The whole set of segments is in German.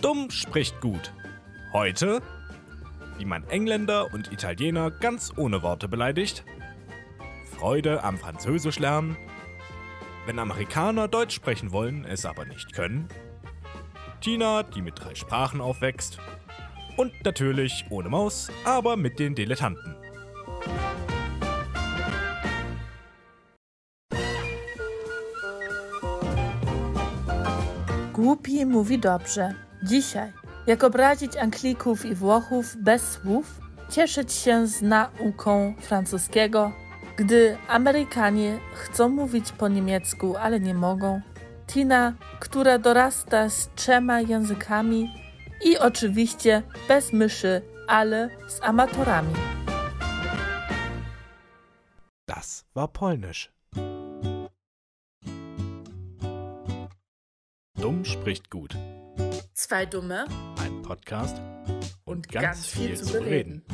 Dumm spricht gut. Heute, wie man Engländer und Italiener ganz ohne Worte beleidigt. Freude am Französisch lernen. Wenn Amerikaner Deutsch sprechen wollen, es aber nicht können. Tina, die mit drei Sprachen aufwächst. Und natürlich ohne Maus, aber mit den Dilettanten. Głupi mówi dobrze. Dzisiaj, jak obrazić Anglików i Włochów bez słów, cieszyć się z nauką francuskiego, gdy Amerykanie chcą mówić po niemiecku, ale nie mogą. Tina, która dorasta z trzema językami i oczywiście bez myszy, ale z amatorami. Das war Polnisch. Dumm spricht gut. Zwei Dumme Ein Podcast und, ganz, ganz viel, viel zu bereden.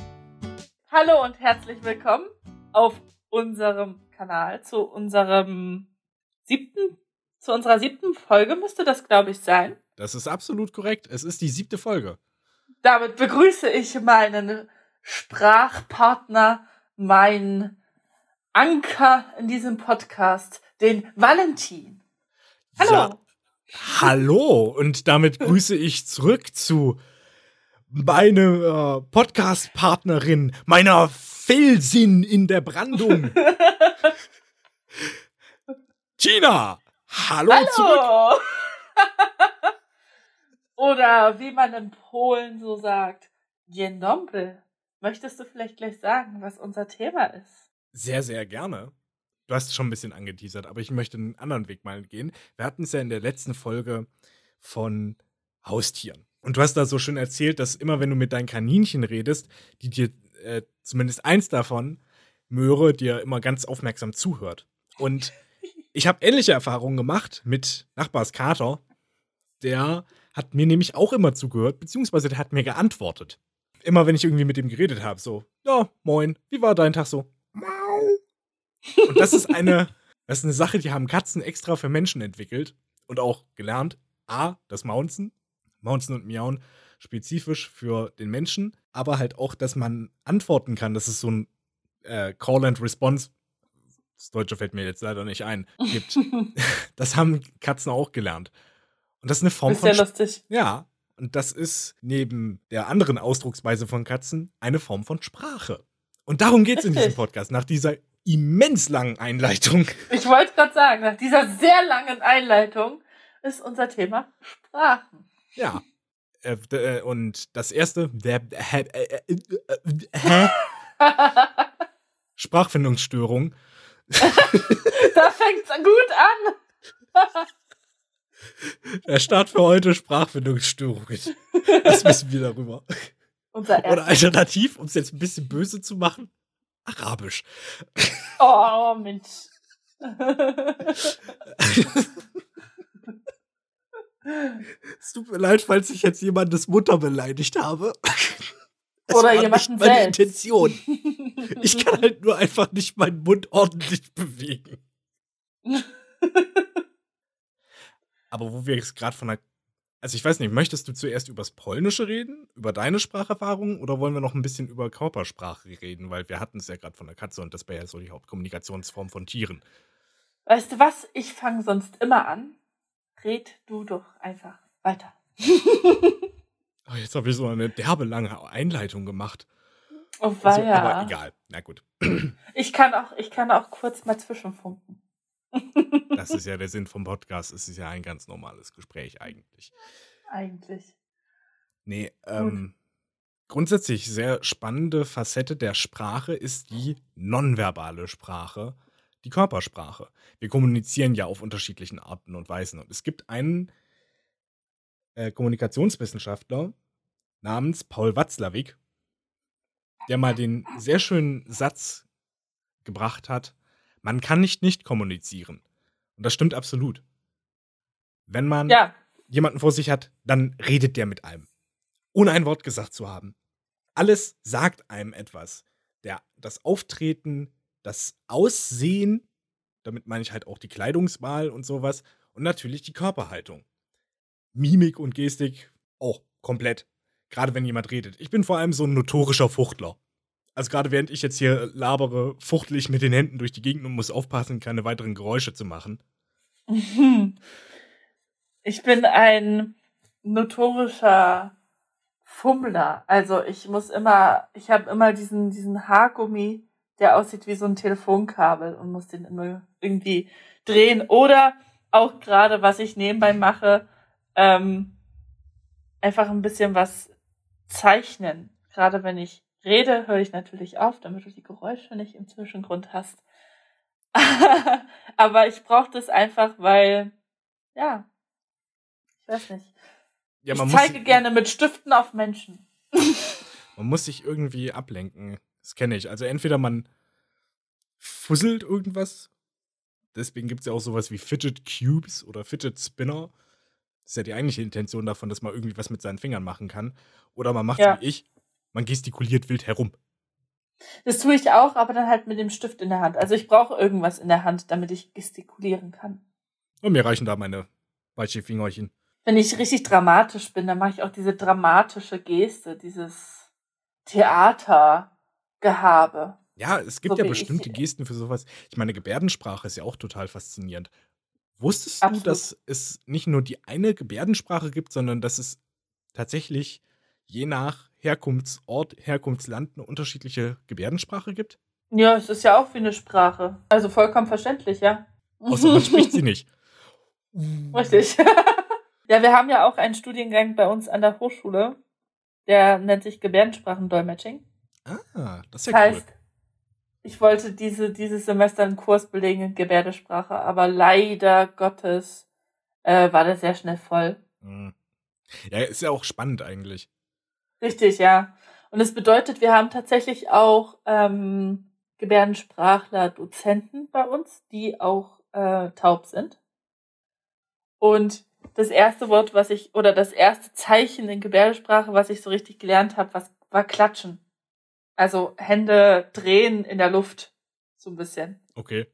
Hallo und herzlich willkommen auf unserem Kanal zu unserem siebten, zu unserer siebten Folge müsste das, glaube ich, sein. Das ist absolut korrekt. Es ist die siebte Folge. Damit begrüße ich meinen Sprachpartner, meinen Anker in diesem Podcast, den Valentin. Hallo. Ja, hallo und damit grüße ich zurück zu meiner äh, Podcast-Partnerin, meiner Felsin in der Brandung. Gina, hallo, zurück. Hallo. Oder wie man in Polen so sagt, Dzień dobry. Möchtest du vielleicht gleich sagen, was unser Thema ist? Sehr, sehr gerne. Du hast schon ein bisschen angeteasert, aber ich möchte einen anderen Weg mal gehen. Wir hatten es ja in der letzten Folge von Haustieren. Und du hast da so schön erzählt, dass immer, wenn du mit deinen Kaninchen redest, die dir äh, zumindest eins davon, Möhre, dir immer ganz aufmerksam zuhört. Und ich habe ähnliche Erfahrungen gemacht mit Nachbars Kater. Der hat mir nämlich auch immer zugehört, beziehungsweise der hat mir geantwortet. Immer wenn ich irgendwie mit ihm geredet habe, so, ja, moin, wie war dein Tag so? Und das ist eine, das ist eine Sache, die haben Katzen extra für Menschen entwickelt und auch gelernt. A, das Mounzen, Mounzen und Miauen spezifisch für den Menschen, aber halt auch, dass man antworten kann. Das ist so ein äh, Call and Response. Das Deutsche fällt mir jetzt leider nicht ein. Gibt. das haben Katzen auch gelernt. Und das ist eine Form Ist von ja lustig. ja, und das ist neben der anderen Ausdrucksweise von Katzen eine Form von Sprache. Und darum geht es in diesem. Podcast, nach dieser immens langen Einleitung. Ich wollte gerade sagen, nach dieser sehr langen Einleitung ist unser Thema Sprachen. Ja. Äh, äh, und das erste, der, äh? Sprachfindungsstörung. da fängt's gut an. Der Start für heute Sprachfindungsstörungen. Was wissen wir darüber? Oder alternativ, um es jetzt ein bisschen böse zu machen, Arabisch. Oh, Mensch. Es tut mir leid, falls ich jetzt jemandes Mutter beleidigt habe. Es Oder jemanden meine selbst. Intention. Ich kann halt nur einfach nicht meinen Mund ordentlich bewegen. Aber wo wir jetzt gerade von der. Also ich weiß nicht, möchtest du zuerst übers Polnische reden, über deine Spracherfahrung, oder wollen wir noch ein bisschen über Körpersprache reden? Weil wir hatten es ja gerade von der Katze und das wäre ja so die Hauptkommunikationsform von Tieren. Weißt du was? Ich fange sonst immer an. Red du doch einfach weiter. Oh, jetzt habe ich so eine derbe lange Einleitung gemacht. Oh, Also, weia. aber egal. Na gut. Ich kann auch, ich kann auch kurz mal zwischenfunken. Das ist ja der Sinn vom Podcast. Es ist ja ein ganz normales Gespräch eigentlich. Eigentlich. Nee, ähm, grundsätzlich sehr spannende Facette der Sprache ist die nonverbale Sprache, die Körpersprache. Wir kommunizieren ja auf unterschiedlichen Arten und Weisen. Und es gibt einen äh, Kommunikationswissenschaftler namens Paul Watzlawick, der mal den sehr schönen Satz gebracht hat, man kann nicht nicht kommunizieren. Und das stimmt absolut. Wenn man Ja, jemanden vor sich hat, dann redet der mit einem. Ohne ein Wort gesagt zu haben. Alles sagt einem etwas. Der, das Auftreten, das Aussehen, damit meine ich halt auch die Kleidungswahl und sowas. Und natürlich die Körperhaltung. Mimik und Gestik Auch komplett. Gerade wenn jemand redet. Ich bin vor allem so ein notorischer Fuchtler. Also gerade während ich jetzt hier labere, fuchtel ich mit den Händen durch die Gegend und muss aufpassen, keine weiteren Geräusche zu machen. Ich bin ein notorischer Fummler. Also ich muss immer, ich habe immer diesen, diesen Haargummi, der aussieht wie so ein Telefonkabel und muss den immer irgendwie drehen. Oder auch gerade, was ich nebenbei mache, ähm, einfach ein bisschen was zeichnen. Gerade wenn ich rede, höre ich natürlich auf, damit du die Geräusche nicht im Zwischengrund hast. Aber ich brauche das einfach, weil, ja, ich weiß nicht. Ja, ich zeige muss, gerne mit Stiften auf Menschen. man muss sich irgendwie ablenken. Das kenne ich. Also entweder man fusselt irgendwas. Deswegen gibt es ja auch sowas wie Fidget Cubes oder Fidget Spinner. Das ist ja die eigentliche Intention davon, dass man irgendwie was mit seinen Fingern machen kann. Oder man macht ja. wie ich, man gestikuliert wild herum. Das tue ich auch, aber dann halt mit dem Stift in der Hand. Also ich brauche irgendwas in der Hand, damit ich gestikulieren kann. Und mir reichen da meine Fingerchen. Wenn ich richtig dramatisch bin, dann mache ich auch diese dramatische Geste, dieses Theatergehabe. Ja, es gibt so ja bestimmte Gesten für sowas. Ich meine, Gebärdensprache ist ja auch total faszinierend. Wusstest Absolut. du, dass es nicht nur die eine Gebärdensprache gibt, sondern dass es tatsächlich je nach Herkunftsort, Herkunftsland eine unterschiedliche Gebärdensprache gibt? Ja, es ist ja auch wie eine Sprache. Also vollkommen verständlich, ja. Außer man spricht sie nicht. Richtig. ja, wir haben ja auch einen Studiengang bei uns an der Hochschule, der nennt sich Gebärdensprachendolmetsching. Ah, das ist ja das heißt, cool. Ich wollte diese, dieses Semester einen Kurs belegen in Gebärdensprache, aber leider Gottes äh, war der sehr schnell voll. Hm. Ja, ist ja auch spannend eigentlich. Richtig, ja. Und es bedeutet, wir haben tatsächlich auch ähm, Gebärdensprachler, Dozenten bei uns, die auch äh, taub sind. Und das erste Wort, was ich, oder das erste Zeichen in Gebärdensprache, was ich so richtig gelernt habe, was, war Klatschen. Also Hände drehen in der Luft. So ein bisschen. Okay.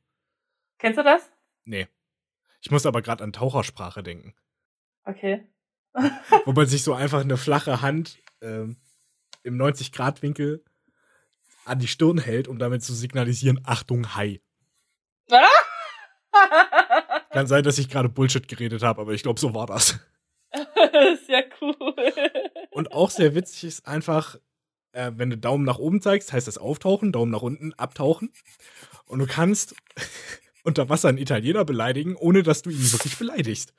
Kennst du das? Nee. Ich muss aber gerade an Tauchersprache denken. Okay. Wo man sich so einfach eine flache Hand ähm, im 90-Grad-Winkel an die Stirn hält, um damit zu signalisieren, Achtung, Hai. Kann sein, dass ich gerade Bullshit geredet habe, aber ich glaube, so war das. sehr cool. Und auch sehr witzig ist einfach, äh, wenn du Daumen nach oben zeigst, heißt das auftauchen, Daumen nach unten, abtauchen. Und du kannst unter Wasser einen Italiener beleidigen, ohne dass du ihn wirklich beleidigst.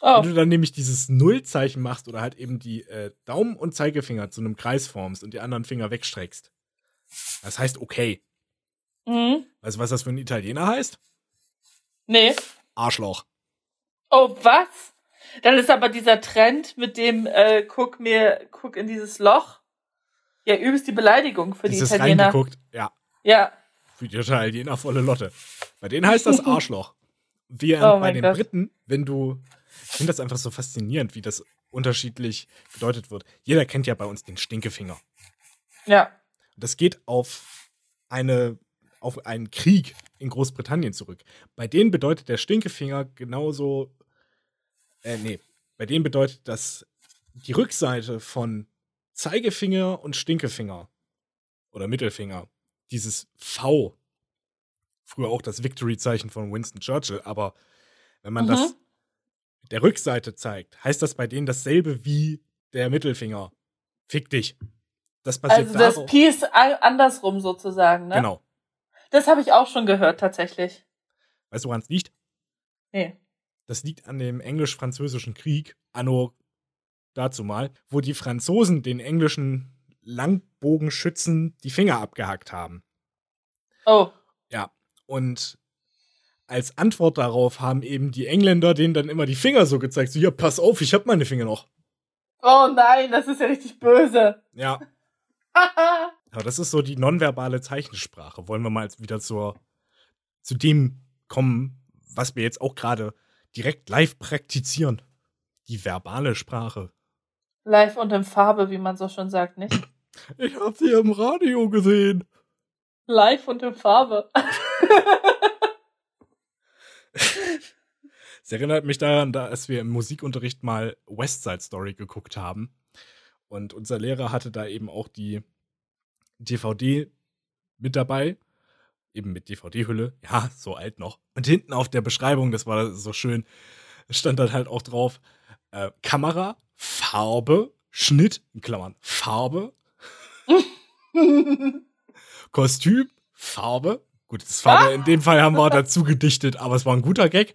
Oh. Wenn du dann nämlich dieses Nullzeichen machst oder halt eben die äh, Daumen und Zeigefinger zu einem Kreis formst und die anderen Finger wegstreckst, das heißt okay. Mhm. Weißt du, was das für ein Italiener heißt? Nee. Arschloch. Oh, was? Dann ist aber dieser Trend mit dem, äh, guck mir, guck in dieses Loch. Ja, übelst die Beleidigung für dieses die Italiener. Reingeguckt, ja. Ja. Für die Italiener volle Lotte. Bei denen heißt das Arschloch. Wie oh bei den Gott. Briten, wenn du ich finde das einfach so faszinierend, wie das unterschiedlich gedeutet wird. Jeder kennt ja bei uns den Stinkefinger. Ja. Das geht auf eine auf einen Krieg in Großbritannien zurück. Bei denen bedeutet der Stinkefinger genauso äh, nee, bei denen bedeutet das die Rückseite von Zeigefinger und Stinkefinger oder Mittelfinger, dieses V, früher auch das Victory-Zeichen von Winston Churchill, aber wenn man mhm. das der Rückseite zeigt, heißt das bei denen dasselbe wie der Mittelfinger. Fick dich. Das passiert Also das Peace andersrum sozusagen, ne? Genau. Das habe ich auch schon gehört, tatsächlich. Weißt du, woran es liegt? Nee. Das liegt an dem englisch-französischen Krieg, anno dazu mal, wo die Franzosen den englischen Langbogenschützen die Finger abgehackt haben. Oh. Ja. Und als Antwort darauf haben eben die Engländer denen dann immer die Finger so gezeigt. So, ja, pass auf, ich hab meine Finger noch. Oh nein, das ist ja richtig böse. Ja. Aber das ist so die nonverbale Zeichensprache. Wollen wir mal wieder zur, zu dem kommen, was wir jetzt auch gerade direkt live praktizieren. Die verbale Sprache. Live und in Farbe, wie man so schon sagt, nicht? Ich hab sie im Radio gesehen. Live und in Farbe. Es erinnert mich daran, dass wir im Musikunterricht mal West Side Story geguckt haben. Und unser Lehrer hatte da eben auch die DVD mit dabei. Eben mit DVD-Hülle. Ja, so alt noch. Und hinten auf der Beschreibung, das war so schön, stand dann halt auch drauf: äh, Kamera, Farbe, Schnitt, in Klammern, Farbe, Kostüm, Farbe. Gut, das Farbe, in dem Fall haben wir dazu gedichtet, aber es war ein guter Gag.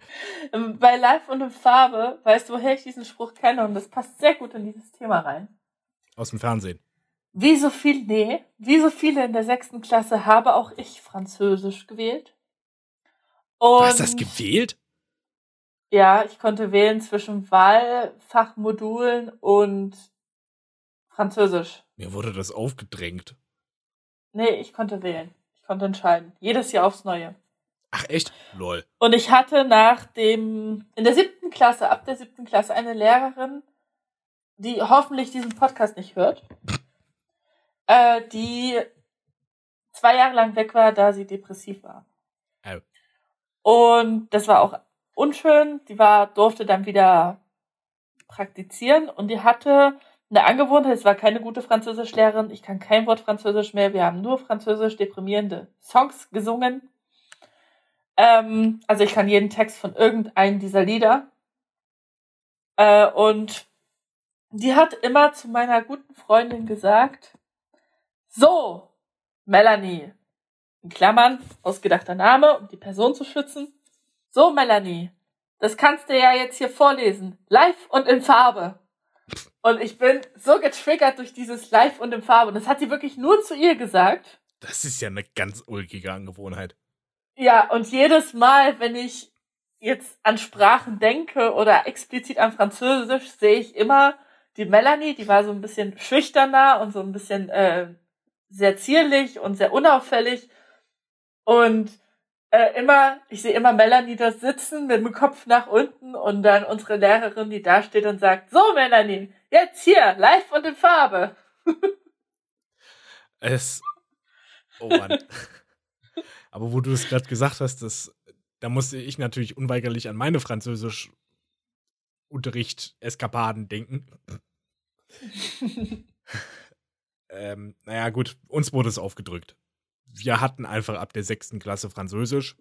Bei Live und in Farbe, weißt du, woher ich diesen Spruch kenne und das passt sehr gut in dieses Thema rein. Aus dem Fernsehen. Wie so viel, nee, wie so viele in der sechsten Klasse habe auch ich Französisch gewählt. Und du hast das gewählt? Ja, ich konnte wählen zwischen Wahlfachmodulen und Französisch. Mir wurde das aufgedrängt. Nee, ich konnte wählen. Konnte entscheiden. Jedes Jahr aufs Neue. Ach echt? Lol. Und ich hatte nach dem, in der siebten Klasse, ab der siebten Klasse, eine Lehrerin, die hoffentlich diesen Podcast nicht hört, äh, die zwei Jahre lang weg war, da sie depressiv war. Oh. Und das war auch unschön. Die war, durfte dann wieder praktizieren und die hatte eine Angewohnheit, es war keine gute Französischlehrerin, ich kann kein Wort Französisch mehr, wir haben nur französisch deprimierende Songs gesungen. Ähm, also ich kann jeden Text von irgendeinem dieser Lieder. Äh, und die hat immer zu meiner guten Freundin gesagt, so, Melanie, in Klammern, ausgedachter Name, um die Person zu schützen. So, Melanie, das kannst du ja jetzt hier vorlesen, live und in Farbe. Und ich bin so getriggert durch dieses Live und in Farbe. Und das hat sie wirklich nur zu ihr gesagt. Das ist ja eine ganz ulkige Angewohnheit. Ja, und jedes Mal, wenn ich jetzt an Sprachen denke oder explizit an Französisch, sehe ich immer die Melanie, die war so ein bisschen schüchterner und so ein bisschen äh, sehr zierlich und sehr unauffällig. Und äh, immer, ich sehe immer Melanie da sitzen mit dem Kopf nach unten und dann unsere Lehrerin, die da steht und sagt, so Melanie, jetzt hier, live und in Farbe. es, oh Mann. Aber wo du es gerade gesagt hast, das, da musste ich natürlich unweigerlich an meine Französisch Unterricht Eskapaden denken. ähm, naja, gut, uns wurde es aufgedrückt wir hatten einfach ab der sechsten Klasse Französisch.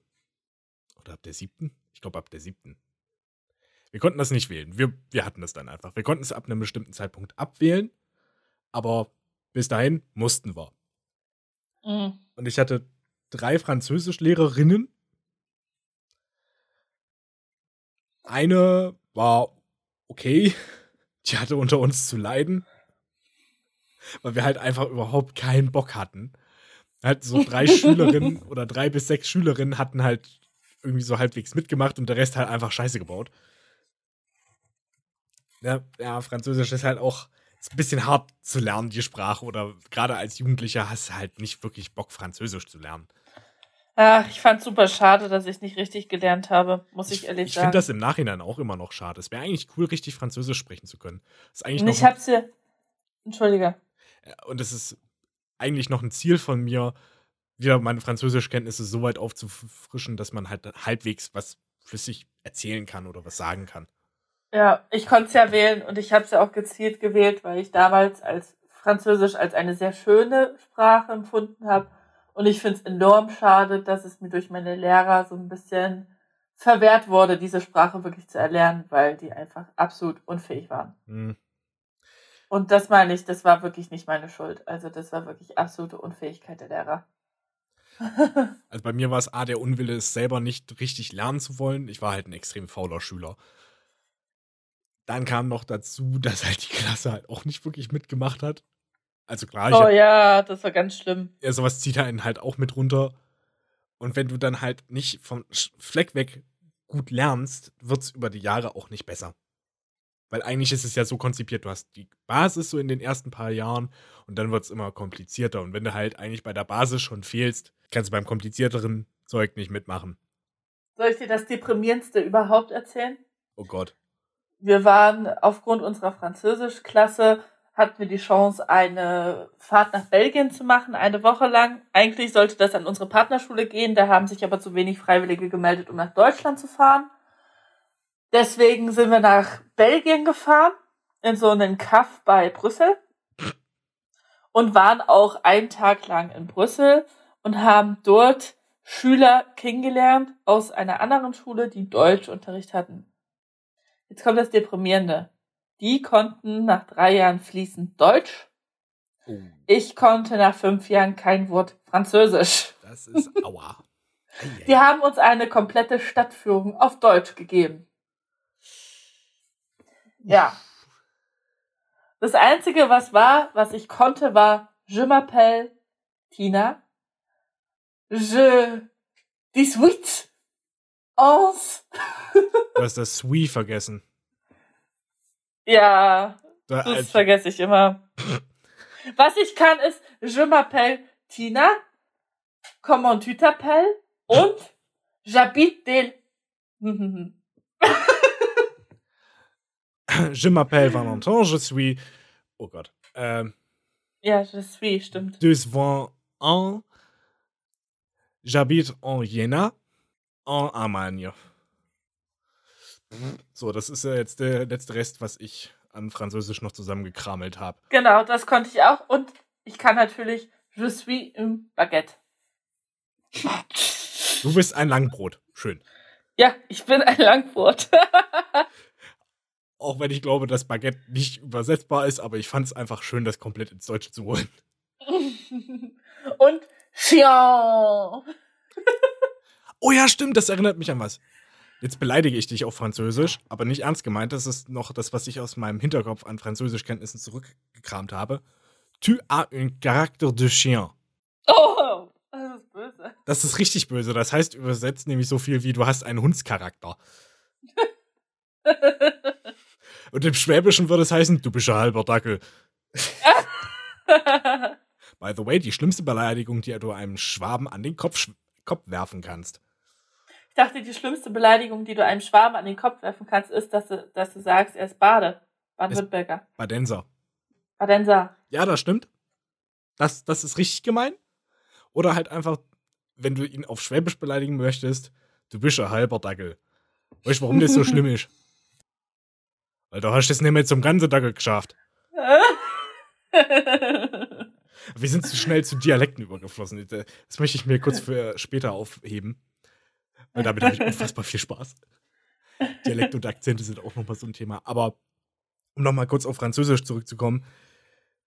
Oder ab der siebten? Ich glaube, ab der siebten. Wir konnten das nicht wählen. Wir, wir hatten das dann einfach. Wir konnten es ab einem bestimmten Zeitpunkt abwählen, aber bis dahin mussten wir. Mhm. Und ich hatte drei Französischlehrerinnen. Eine war okay, die hatte unter uns zu leiden, weil wir halt einfach überhaupt keinen Bock hatten. Halt so drei Schülerinnen oder drei bis sechs Schülerinnen hatten halt irgendwie so halbwegs mitgemacht und der Rest halt einfach Scheiße gebaut. Ja, ja Französisch ist halt auch ist ein bisschen hart zu lernen, die Sprache. Oder gerade als Jugendlicher hast du halt nicht wirklich Bock, Französisch zu lernen. Ach, ich fand super schade, dass ich es nicht richtig gelernt habe, muss ich, ich ehrlich ich sagen. Ich finde das im Nachhinein auch immer noch schade. Es wäre eigentlich cool, richtig Französisch sprechen zu können. Das ist eigentlich und ich hab's ja. Entschuldige. Und es ist eigentlich noch ein Ziel von mir, wieder meine Französischkenntnisse so weit aufzufrischen, dass man halt halbwegs was flüssig erzählen kann oder was sagen kann. Ja, ich konnte es ja wählen und ich habe es ja auch gezielt gewählt, weil ich damals als Französisch als eine sehr schöne Sprache empfunden habe. Und ich finde es enorm schade, dass es mir durch meine Lehrer so ein bisschen verwehrt wurde, diese Sprache wirklich zu erlernen, weil die einfach absolut unfähig waren. Hm. Und das meine ich, das war wirklich nicht meine Schuld. Also das war wirklich absolute Unfähigkeit der Lehrer. also bei mir war es A, der Unwille, es selber nicht richtig lernen zu wollen. Ich war halt ein extrem fauler Schüler. Dann kam noch dazu, dass halt die Klasse halt auch nicht wirklich mitgemacht hat. Also klar. Oh hab, ja, das war ganz schlimm. Ja, sowas zieht einen halt auch mit runter. Und wenn du dann halt nicht vom Fleck weg gut lernst, wird es über die Jahre auch nicht besser. Weil eigentlich ist es ja so konzipiert, du hast die Basis so in den ersten paar Jahren und dann wird es immer komplizierter. Und wenn du halt eigentlich bei der Basis schon fehlst, kannst du beim komplizierteren Zeug nicht mitmachen. Soll ich dir das deprimierendste überhaupt erzählen? Oh Gott. Wir waren aufgrund unserer Französischklasse hatten wir die Chance, eine Fahrt nach Belgien zu machen, eine Woche lang. Eigentlich sollte das an unsere Partnerschule gehen, da haben sich aber zu wenig Freiwillige gemeldet, um nach Deutschland zu fahren. Deswegen sind wir nach Belgien gefahren, in so einen Kaff bei Brüssel. Und waren auch einen Tag lang in Brüssel und haben dort Schüler kennengelernt aus einer anderen Schule, die Deutschunterricht hatten. Jetzt kommt das Deprimierende. Die konnten nach drei Jahren fließend Deutsch. Oh, Ich konnte nach fünf Jahren kein Wort Französisch. das ist aua. Die haben uns eine komplette Stadtführung auf Deutsch gegeben. Ja. Das Einzige, was war, was ich konnte, war Je m'appelle Tina. Je dis Ons. Du hast das Sui vergessen. Ja, Da, das vergesse ich immer. Was ich kann, ist Je m'appelle Tina. Comment tu t'appelles? Und j'habite del. je m'appelle Valentin, je suis. Oh Gott. Ähm, Ja, je suis, stimmt. deux vingt ans. J'habite en Jena, en Allemagne. So, das ist ja jetzt der letzte Rest, was ich an Französisch noch zusammengekramelt habe. Genau, das konnte ich auch. Und ich kann natürlich Je suis im Baguette. Du bist ein Langbrot. Schön. Ja, ich bin ein Langbrot. Auch wenn ich glaube, dass Baguette nicht übersetzbar ist, aber ich fand es einfach schön, das komplett ins Deutsche zu holen. Und Chiant. Oh ja, stimmt, das erinnert mich an was. Jetzt beleidige ich dich auf Französisch, aber nicht ernst gemeint. Das ist noch das, was ich aus meinem Hinterkopf an Französischkenntnissen zurückgekramt habe. Tu as un caractère de chien. Oh, das ist böse. Das ist richtig böse. Das heißt übersetzt nämlich so viel wie du hast einen Hundscharakter. Und im Schwäbischen würde es heißen, du bist ein halber Dackel. By the way, die schlimmste Beleidigung, die du einem Schwaben an den Kopf, Kopf werfen kannst. Ich dachte, die schlimmste Beleidigung, die du einem Schwaben an den Kopf werfen kannst, ist, dass du, dass du sagst, er ist Bade. Baden-Württemberger. Badenser. Badenser. Ja, das stimmt. Das, das ist richtig gemein. Oder halt einfach, wenn du ihn auf Schwäbisch beleidigen möchtest, du bist ein halber Dackel. Weißt du, warum das so schlimm ist? Weil du hast es nicht mehr zum ganzen Dackel geschafft. Wir sind zu schnell zu Dialekten übergeflossen. Das möchte ich mir kurz für später aufheben. Weil damit habe ich unfassbar viel Spaß. Dialekte und Akzente sind auch nochmal so ein Thema. Aber um nochmal kurz auf Französisch zurückzukommen.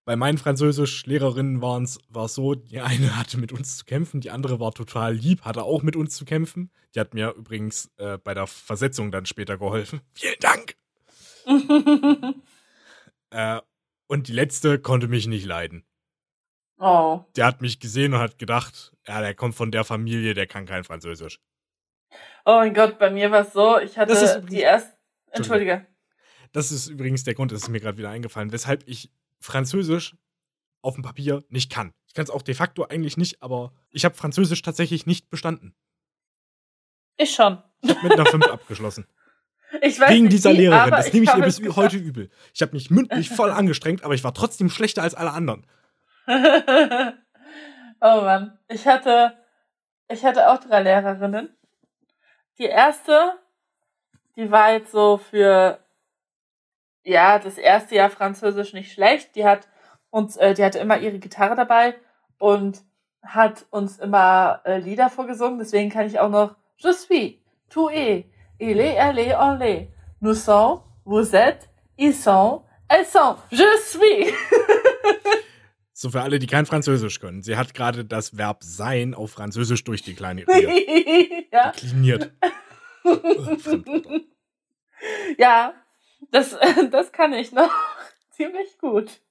Bei meinen Französischlehrerinnen war es so, die eine hatte mit uns zu kämpfen, die andere war total lieb, hatte auch mit uns zu kämpfen. Die hat mir übrigens äh, bei der Versetzung dann später geholfen. Vielen Dank! Äh, und die letzte konnte mich nicht leiden. oh. Der hat mich gesehen und hat gedacht, ja, der kommt von der Familie, der kann kein Französisch. oh mein Gott, bei mir war es so, ich hatte Das ist übrigens- die erste. Entschuldige. Das ist übrigens der Grund, das ist mir gerade wieder eingefallen, weshalb ich Französisch auf dem Papier nicht kann. Ich kann es auch de facto eigentlich nicht, aber ich habe Französisch tatsächlich nicht bestanden. Ich schon. Ich habe mit einer 5 abgeschlossen. Ich weiß Wegen nicht dieser wie, Lehrerin. Das nehme ich ihr bis heute übel. Ich habe mich mündlich voll angestrengt, aber ich war trotzdem schlechter als alle anderen. oh Mann. Ich hatte, ich hatte auch drei Lehrerinnen. Die erste, die war jetzt so für, ja, das erste Jahr Französisch nicht schlecht. Die hat uns, äh, die hatte immer ihre Gitarre dabei und hat uns immer äh, Lieder vorgesungen. Deswegen kann ich auch noch Je suis, tu es, il est, elle est, on l'est. Nous sommes, vous êtes, ils sont, elles sont, je suis. So für alle, die kein Französisch können. Sie hat gerade das Verb sein auf Französisch durchdekliniert. ja. Dekliniert. Ja, das, das kann ich noch ziemlich gut.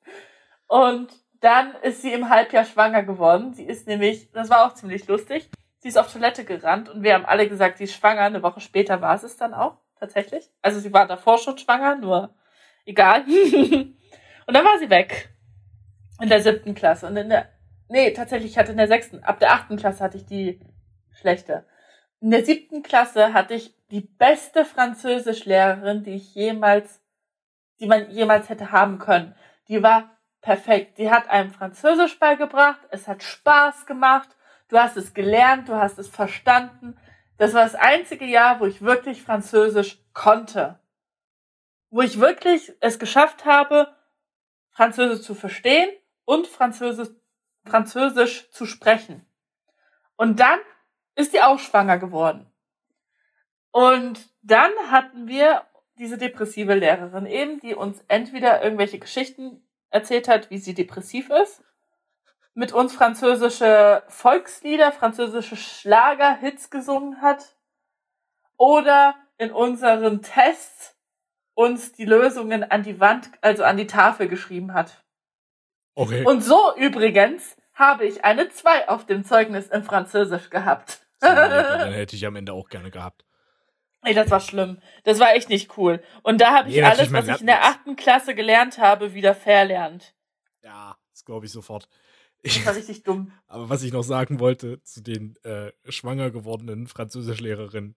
Und dann ist sie im Halbjahr schwanger geworden. Sie ist nämlich, das war auch ziemlich lustig, sie ist auf Toilette gerannt und wir haben alle gesagt, sie ist schwanger. Eine Woche später war es es dann auch, tatsächlich. Also sie war davor schon schwanger, nur egal. und dann war sie weg. In der siebten Klasse. Und in der, nee, tatsächlich, ich hatte in der sechsten, ab der achten Klasse hatte ich die schlechte. In der siebten Klasse hatte ich die beste Französischlehrerin, die ich jemals, die man jemals hätte haben können. Die war perfekt. Die hat einem Französisch beigebracht. Es hat Spaß gemacht. Du hast es gelernt. Du hast es verstanden. Das war das einzige Jahr, wo ich wirklich Französisch konnte. Wo ich wirklich es geschafft habe, Französisch zu verstehen und Französisch, Französisch zu sprechen. Und dann ist die auch schwanger geworden. Und dann hatten wir diese depressive Lehrerin eben, die uns entweder irgendwelche Geschichten erzählt hat, wie sie depressiv ist, mit uns französische Volkslieder, französische Schlagerhits gesungen hat oder in unseren Tests uns die Lösungen an die Wand, also an die Tafel geschrieben hat. Okay. Und so übrigens habe ich eine 2 auf dem Zeugnis in Französisch gehabt. Lehrerin hätte ich am Ende auch gerne gehabt. Ey, das war schlimm. Das war echt nicht cool. Und da habe ich Nee, natürlich, alles, was ich in der achten Klasse gelernt habe, wieder verlernt. Ja, das glaube ich sofort. Das war richtig dumm. Aber was ich noch sagen wollte zu den äh, schwanger gewordenen Französischlehrerinnen,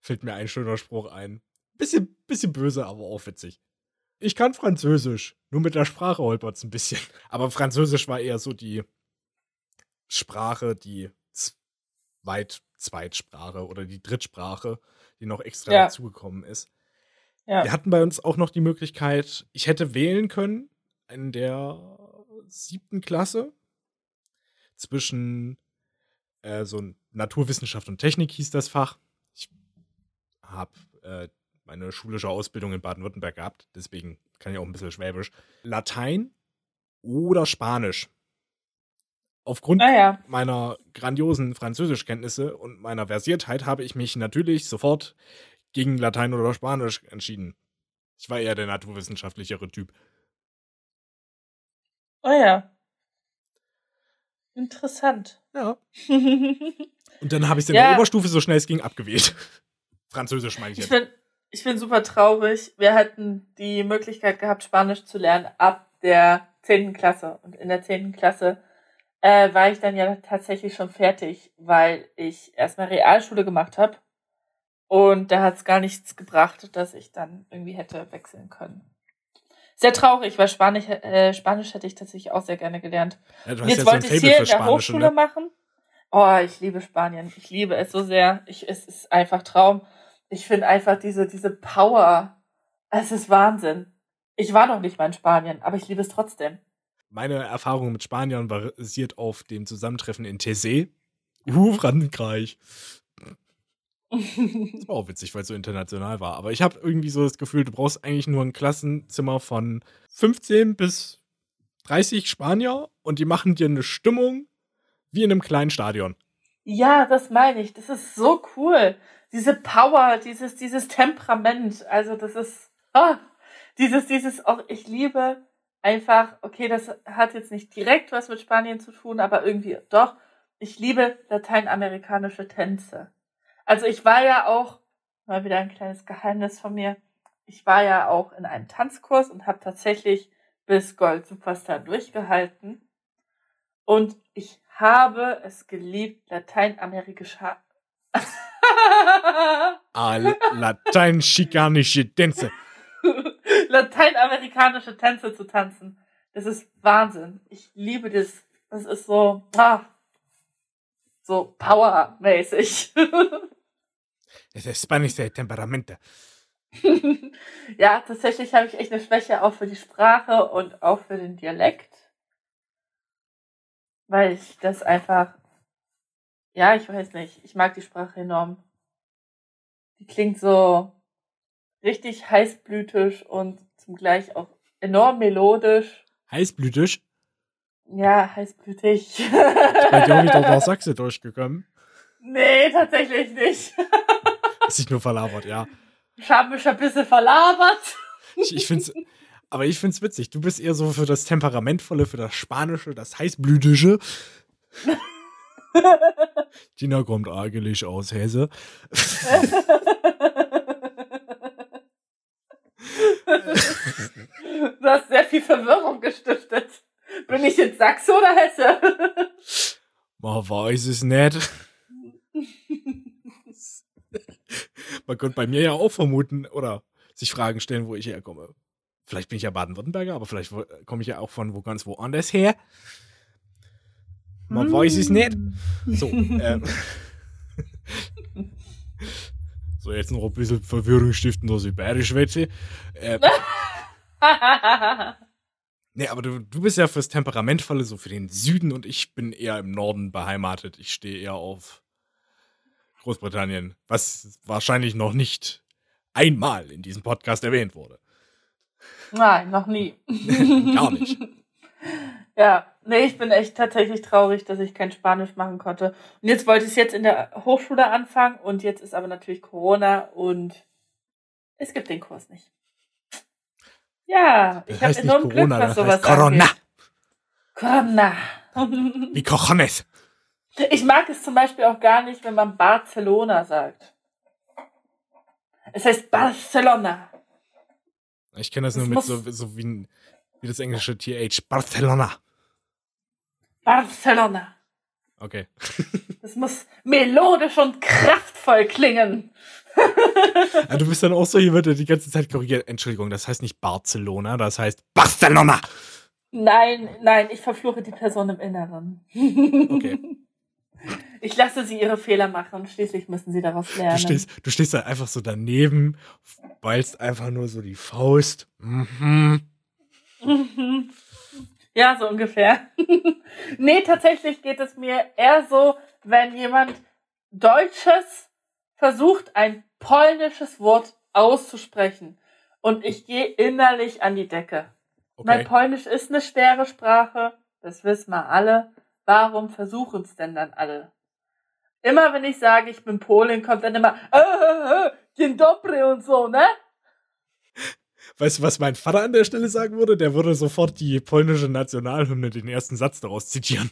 fällt mir ein schöner Spruch ein. Bisschen, bisschen böse, aber auch witzig. Ich kann Französisch, nur mit der Sprache holpert's ein bisschen. Aber Französisch war eher so die Sprache, die Zweit Zweitsprache oder die Drittsprache, die noch extra Ja. dazugekommen ist. Ja. Wir hatten bei uns auch noch die Möglichkeit, ich hätte wählen können in der siebten Klasse zwischen äh, so Naturwissenschaft und Technik hieß das Fach. Ich habe äh, meine schulische Ausbildung in Baden-Württemberg gehabt, deswegen kann ich auch ein bisschen Schwäbisch. Latein oder Spanisch. Aufgrund Naja. meiner grandiosen Französischkenntnisse und meiner Versiertheit habe ich mich natürlich sofort gegen Latein oder Spanisch entschieden. Ich war eher der naturwissenschaftlichere Typ. Oh ja. Interessant. Ja. Und dann habe ich es in Ja. der Oberstufe so schnell es ging abgewählt. Französisch meine ich Ich jetzt. bin, ich bin super traurig. Wir hatten die Möglichkeit gehabt, Spanisch zu lernen ab der 10. Klasse. Und in der 10. Klasse äh, war ich dann ja tatsächlich schon fertig, weil ich erstmal Realschule gemacht habe. Und da hat es gar nichts gebracht, dass ich dann irgendwie hätte wechseln können. Sehr traurig, weil Spanisch, äh, Spanisch hätte ich tatsächlich auch sehr gerne gelernt. Ja, jetzt ja so wollte ich Faible hier in der Hochschule ne? machen. Oh, ich liebe Spanien. Ich liebe es so sehr. Ich, es ist einfach Traum. Ich finde einfach diese, diese Power. Es ist Wahnsinn. Ich war noch nicht mal in Spanien, aber ich liebe es trotzdem. Meine Erfahrung mit Spaniern basiert auf dem Zusammentreffen in Tessé. Uh, Frankreich. Das war auch witzig, weil es so international war. Aber ich habe irgendwie so das Gefühl, du brauchst eigentlich nur ein Klassenzimmer von 15 bis 30 Spanier und die machen dir eine Stimmung wie in einem kleinen Stadion. ja, das meine ich. Das ist so cool. Diese Power, dieses, dieses Temperament. Also, das ist, ah, dieses, dieses, auch, ich liebe einfach, okay, das hat jetzt nicht direkt was mit Spanien zu tun, aber irgendwie doch. Ich liebe lateinamerikanische Tänze. Also ich war ja auch, mal wieder ein kleines Geheimnis von mir, ich war ja auch in einem Tanzkurs und habe tatsächlich bis Gold Superstar durchgehalten. Und ich habe es geliebt, lateinamerikanische Al lateinschikanische Tänze. lateinamerikanische Tänze zu tanzen. Das ist Wahnsinn. Ich liebe das. Das ist so, ah, so powermäßig. Das ist spanische Temperamente. ja, tatsächlich habe ich echt eine Schwäche auch für die Sprache und auch für den Dialekt. Weil ich das einfach, ja, ich weiß nicht, ich mag die Sprache enorm. Die klingt so richtig heißblütig und zugleich auch enorm melodisch. Heißblütig. Ja, heißblütig. Bei dir auch wieder nach Sachse durchgekommen. nee, tatsächlich nicht. Sich nur verlabert, ja. Ich habe mich ein bisschen verlabert. Ich, ich find's, aber ich find's witzig. Du bist eher so für das Temperamentvolle, für das Spanische, das Heißblütige. Tina kommt eigentlich aus Hesse. Du hast sehr viel Verwirrung gestiftet. Bin ich jetzt Sachse oder Hesse? Man weiß es nicht. Man könnte bei mir ja auch vermuten oder sich Fragen stellen, wo ich herkomme. Vielleicht bin ich ja Baden-Württemberger, aber vielleicht wo- komme ich ja auch von wo ganz woanders her. Man weiß es nicht. So, ähm. So, jetzt noch ein bisschen Verwirrung stiften, dass ich bayerisch schwätze. Äh, nee, aber du, du bist ja fürs Temperamentvolle, so für den Süden und ich bin eher im Norden beheimatet. Ich stehe eher auf Großbritannien, was wahrscheinlich noch nicht einmal in diesem Podcast erwähnt wurde. Nein, noch nie. Gar nicht. Ja, nee, ich bin echt tatsächlich traurig, dass ich kein Spanisch machen konnte. Und jetzt wollte ich es jetzt in der Hochschule anfangen und jetzt ist aber natürlich Corona und es gibt den Kurs nicht. Ja, ich habe enorm Glück, Corona, was das sowas Corona. angeht. Corona. Wie Cojones. Ich mag es zum Beispiel auch gar nicht, wenn man Barcelona sagt. Es heißt Barcelona. Ich kenne das, Das nur mit muss- so, so wie, wie das englische TH. Barcelona. Barcelona. Okay. Das muss melodisch und kraftvoll klingen. Ja, du bist dann auch so jemand, der die ganze Zeit korrigiert. Entschuldigung, das heißt nicht Barcelona, das heißt Barcelona. Nein, nein, ich verfluche die Person im Inneren. Okay. Ich lasse sie ihre Fehler machen und schließlich müssen sie daraus lernen. Du stehst, du stehst da einfach so daneben, ballst einfach nur so die Faust. Mhm. Mhm. Ja, so ungefähr. nee, tatsächlich geht es mir eher so, wenn jemand Deutsches versucht, ein polnisches Wort auszusprechen. Und ich gehe innerlich an die Decke. Mein Okay. Polnisch ist eine schwere Sprache, das wissen wir alle. Warum versuchen es denn dann alle? Immer wenn ich sage, ich bin Polin, kommt dann immer, äh, äh, äh, dzień dobry und so, ne? Weißt du, was mein Vater an der Stelle sagen würde? Der würde sofort die polnische Nationalhymne, den ersten Satz daraus zitieren.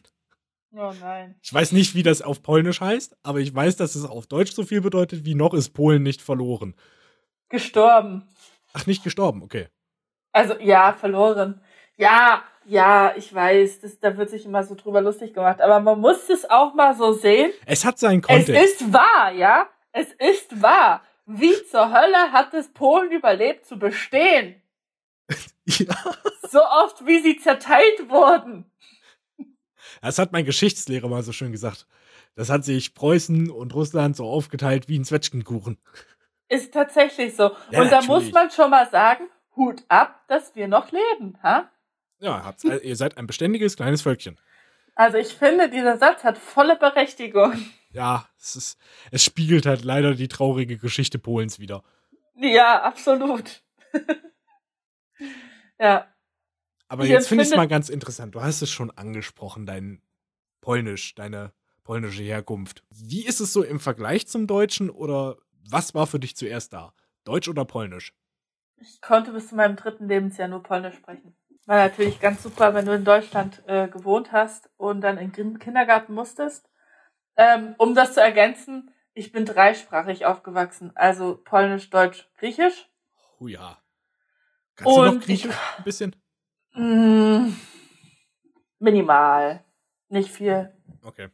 Oh nein. Ich weiß nicht, wie das auf Polnisch heißt, aber ich weiß, dass es auf Deutsch so viel bedeutet, wie noch ist Polen nicht verloren. Gestorben. Ach, nicht gestorben, okay. Also, ja, verloren. Ja, ja, ich weiß, das, da wird sich immer so drüber lustig gemacht. Aber man muss es auch mal so sehen. Es hat seinen Es Kontext. ist wahr, ja? Es ist wahr. Wie zur Hölle hat es Polen überlebt zu bestehen? Ja. So oft, wie sie zerteilt wurden. Das hat mein Geschichtslehrer mal so schön gesagt. Das hat sich Preußen und Russland so aufgeteilt wie ein Zwetschgenkuchen. Ist tatsächlich so. Ja, Und da natürlich. muss man schon mal sagen, Hut ab, dass wir noch leben, ha? Ja, ihr seid ein beständiges kleines Völkchen. Also ich finde, dieser Satz hat volle Berechtigung. Ja, es, ist, es spiegelt halt leider die traurige Geschichte Polens wieder. Ja, absolut. ja. Aber Ich jetzt finde ich es mal ganz interessant. Du hast es schon angesprochen, dein Polnisch, deine polnische Herkunft. Wie ist es so im Vergleich zum Deutschen oder was war für dich zuerst da? Deutsch oder Polnisch? Ich konnte bis zu meinem dritten Lebensjahr nur Polnisch sprechen. War natürlich ganz super, wenn du in Deutschland äh, gewohnt hast und dann in den Kindergarten musstest. Ähm, um das zu ergänzen, ich bin dreisprachig aufgewachsen. Also Polnisch, Deutsch, Griechisch. Oh ja. Kannst du Und noch Griechisch ein bisschen? Mm, minimal. Nicht viel. Okay.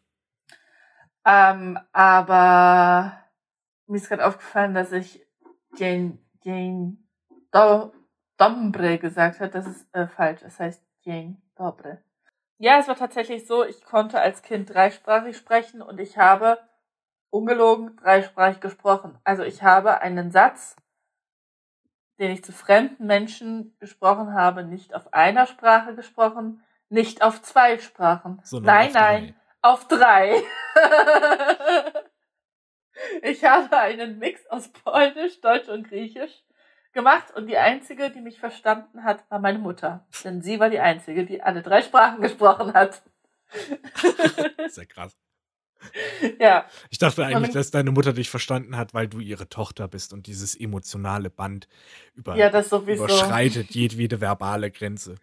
Ähm, aber mir ist gerade aufgefallen, dass ich den, den Do, Dombre gesagt habe. Das ist äh, falsch. Es heißt den Dobre. Ja, es war tatsächlich so, ich konnte als Kind dreisprachig sprechen und ich habe ungelogen dreisprachig gesprochen. Also ich habe einen Satz, den ich zu fremden Menschen gesprochen habe, nicht auf einer Sprache gesprochen, nicht auf zwei Sprachen. Sondern nein, auf nein, auf drei. ich habe einen Mix aus Polnisch, Deutsch und Griechisch gemacht und die einzige, die mich verstanden hat, war meine Mutter. Denn sie war die einzige, die alle drei Sprachen gesprochen hat. Sehr krass. ja, Ich dachte eigentlich, dass deine Mutter dich verstanden hat, weil du ihre Tochter bist und dieses emotionale Band über, ja, überschreitet jedwede verbale Grenze.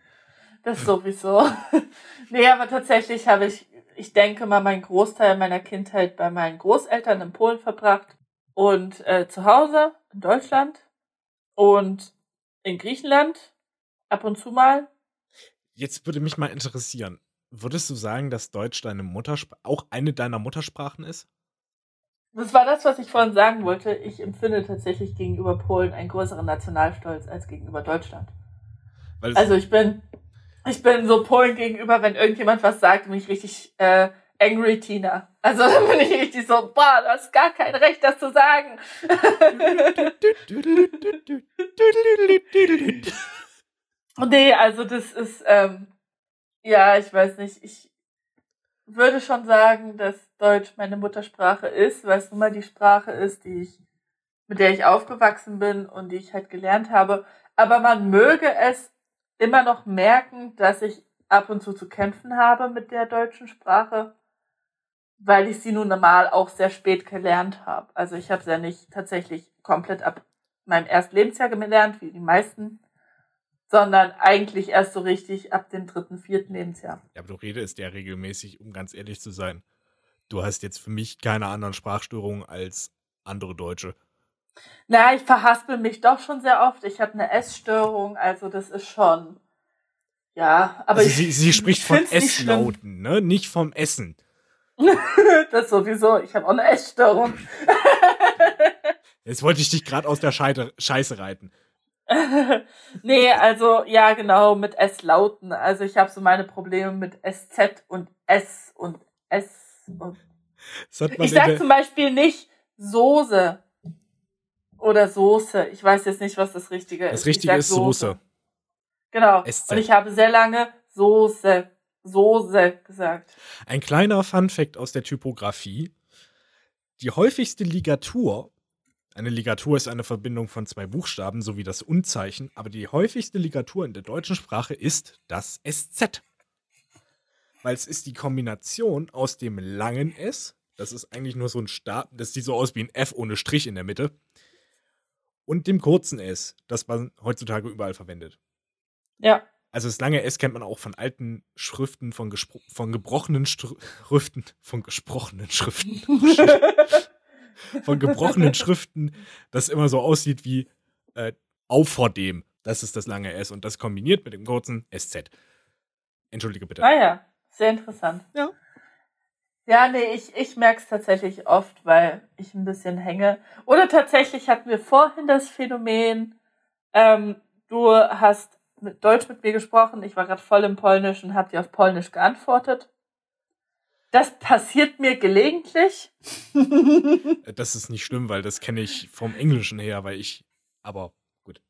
Das sowieso. nee, aber tatsächlich habe ich, ich denke mal, meinen Großteil meiner Kindheit bei meinen Großeltern in Polen verbracht und äh, zu Hause in Deutschland und in Griechenland ab und zu mal. Jetzt würde mich mal interessieren, würdest du sagen, dass Deutsch deine Muttersprache, auch eine deiner Muttersprachen ist? Das war das, was ich vorhin sagen wollte. Ich empfinde tatsächlich gegenüber Polen einen größeren Nationalstolz als gegenüber Deutschland. Also ich bin, ich bin so Polen gegenüber, wenn irgendjemand was sagt und mich richtig äh, Angry Tina. Also da bin ich richtig so, boah, du hast gar kein Recht, das zu sagen. nee, also das ist, ähm, ja, ich weiß nicht, ich würde schon sagen, dass Deutsch meine Muttersprache ist, weil es nun mal die Sprache ist, die ich, mit der ich aufgewachsen bin und die ich halt gelernt habe. Aber man möge es immer noch merken, dass ich ab und zu zu kämpfen habe mit der deutschen Sprache, weil ich sie nun normal auch sehr spät gelernt habe. Also ich habe sie ja nicht tatsächlich komplett ab meinem ersten Lebensjahr gelernt, wie die meisten, sondern eigentlich erst so richtig ab dem dritten, vierten Lebensjahr. Ja, aber du redest ja regelmäßig, um ganz ehrlich zu sein. Du hast jetzt für mich keine anderen Sprachstörungen als andere Deutsche. Na, ich verhaspel mich doch schon sehr oft. Ich habe eine Essstörung, also das ist schon. Ja, aber also ich, sie, sie spricht von Esslauten, ne? Nicht vom Essen. das sowieso. Ich habe auch eine Essstörung. Jetzt wollte ich dich gerade aus der Scheide, Scheiße reiten. nee, also ja, genau, mit S-Lauten. Also ich habe so meine Probleme mit SZ und S und S und. Ich sag zum Beispiel nicht Soße oder Soße. Ich weiß jetzt nicht, was das Richtige ist. Das Richtige ist Soße. Soße. Genau. SZ. Und ich habe sehr lange Soße, Soße gesagt. Ein kleiner Funfact aus der Typografie. Die häufigste Ligatur eine Ligatur ist eine Verbindung von zwei Buchstaben sowie das Unzeichen, aber die häufigste Ligatur in der deutschen Sprache ist das SZ. Weil es ist die Kombination aus dem langen S, das ist eigentlich nur so ein Stab, das sieht so aus wie ein F ohne Strich in der Mitte, und dem kurzen S, das man heutzutage überall verwendet. Ja. Also das lange S kennt man auch von alten Schriften, von, von gebrochenen Schriften, von gesprochenen Schriften. von gebrochenen Schriften, das immer so aussieht wie äh, auf vor dem. Das ist das lange S und das kombiniert mit dem kurzen SZ. Entschuldige bitte. Ah ja, sehr interessant. Ja. Ja, nee, ich, ich merke es tatsächlich oft, weil ich ein bisschen hänge. Oder tatsächlich hatten wir vorhin das Phänomen, ähm, du hast mit Deutsch mit mir gesprochen, ich war gerade voll im Polnisch und habe dir auf Polnisch geantwortet. Das passiert mir gelegentlich. das ist nicht schlimm, weil das kenne ich vom Englischen her, weil ich, aber gut.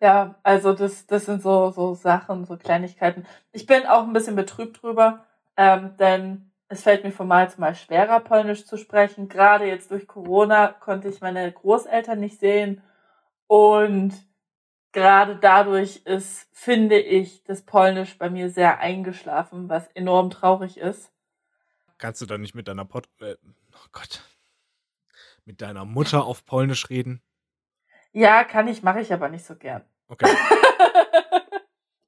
Ja, also das, das sind so, so Sachen, so Kleinigkeiten. Ich bin auch ein bisschen betrübt drüber, ähm, denn es fällt mir von Mal zu Mal schwerer, Polnisch zu sprechen. Gerade jetzt durch Corona konnte ich meine Großeltern nicht sehen und gerade dadurch ist, finde ich, das Polnisch bei mir sehr eingeschlafen, was enorm traurig ist. Kannst du dann nicht mit deiner Pod äh, oh Gott, mit deiner Mutter auf Polnisch reden? Ja, kann ich, mache ich aber nicht so gern. Okay.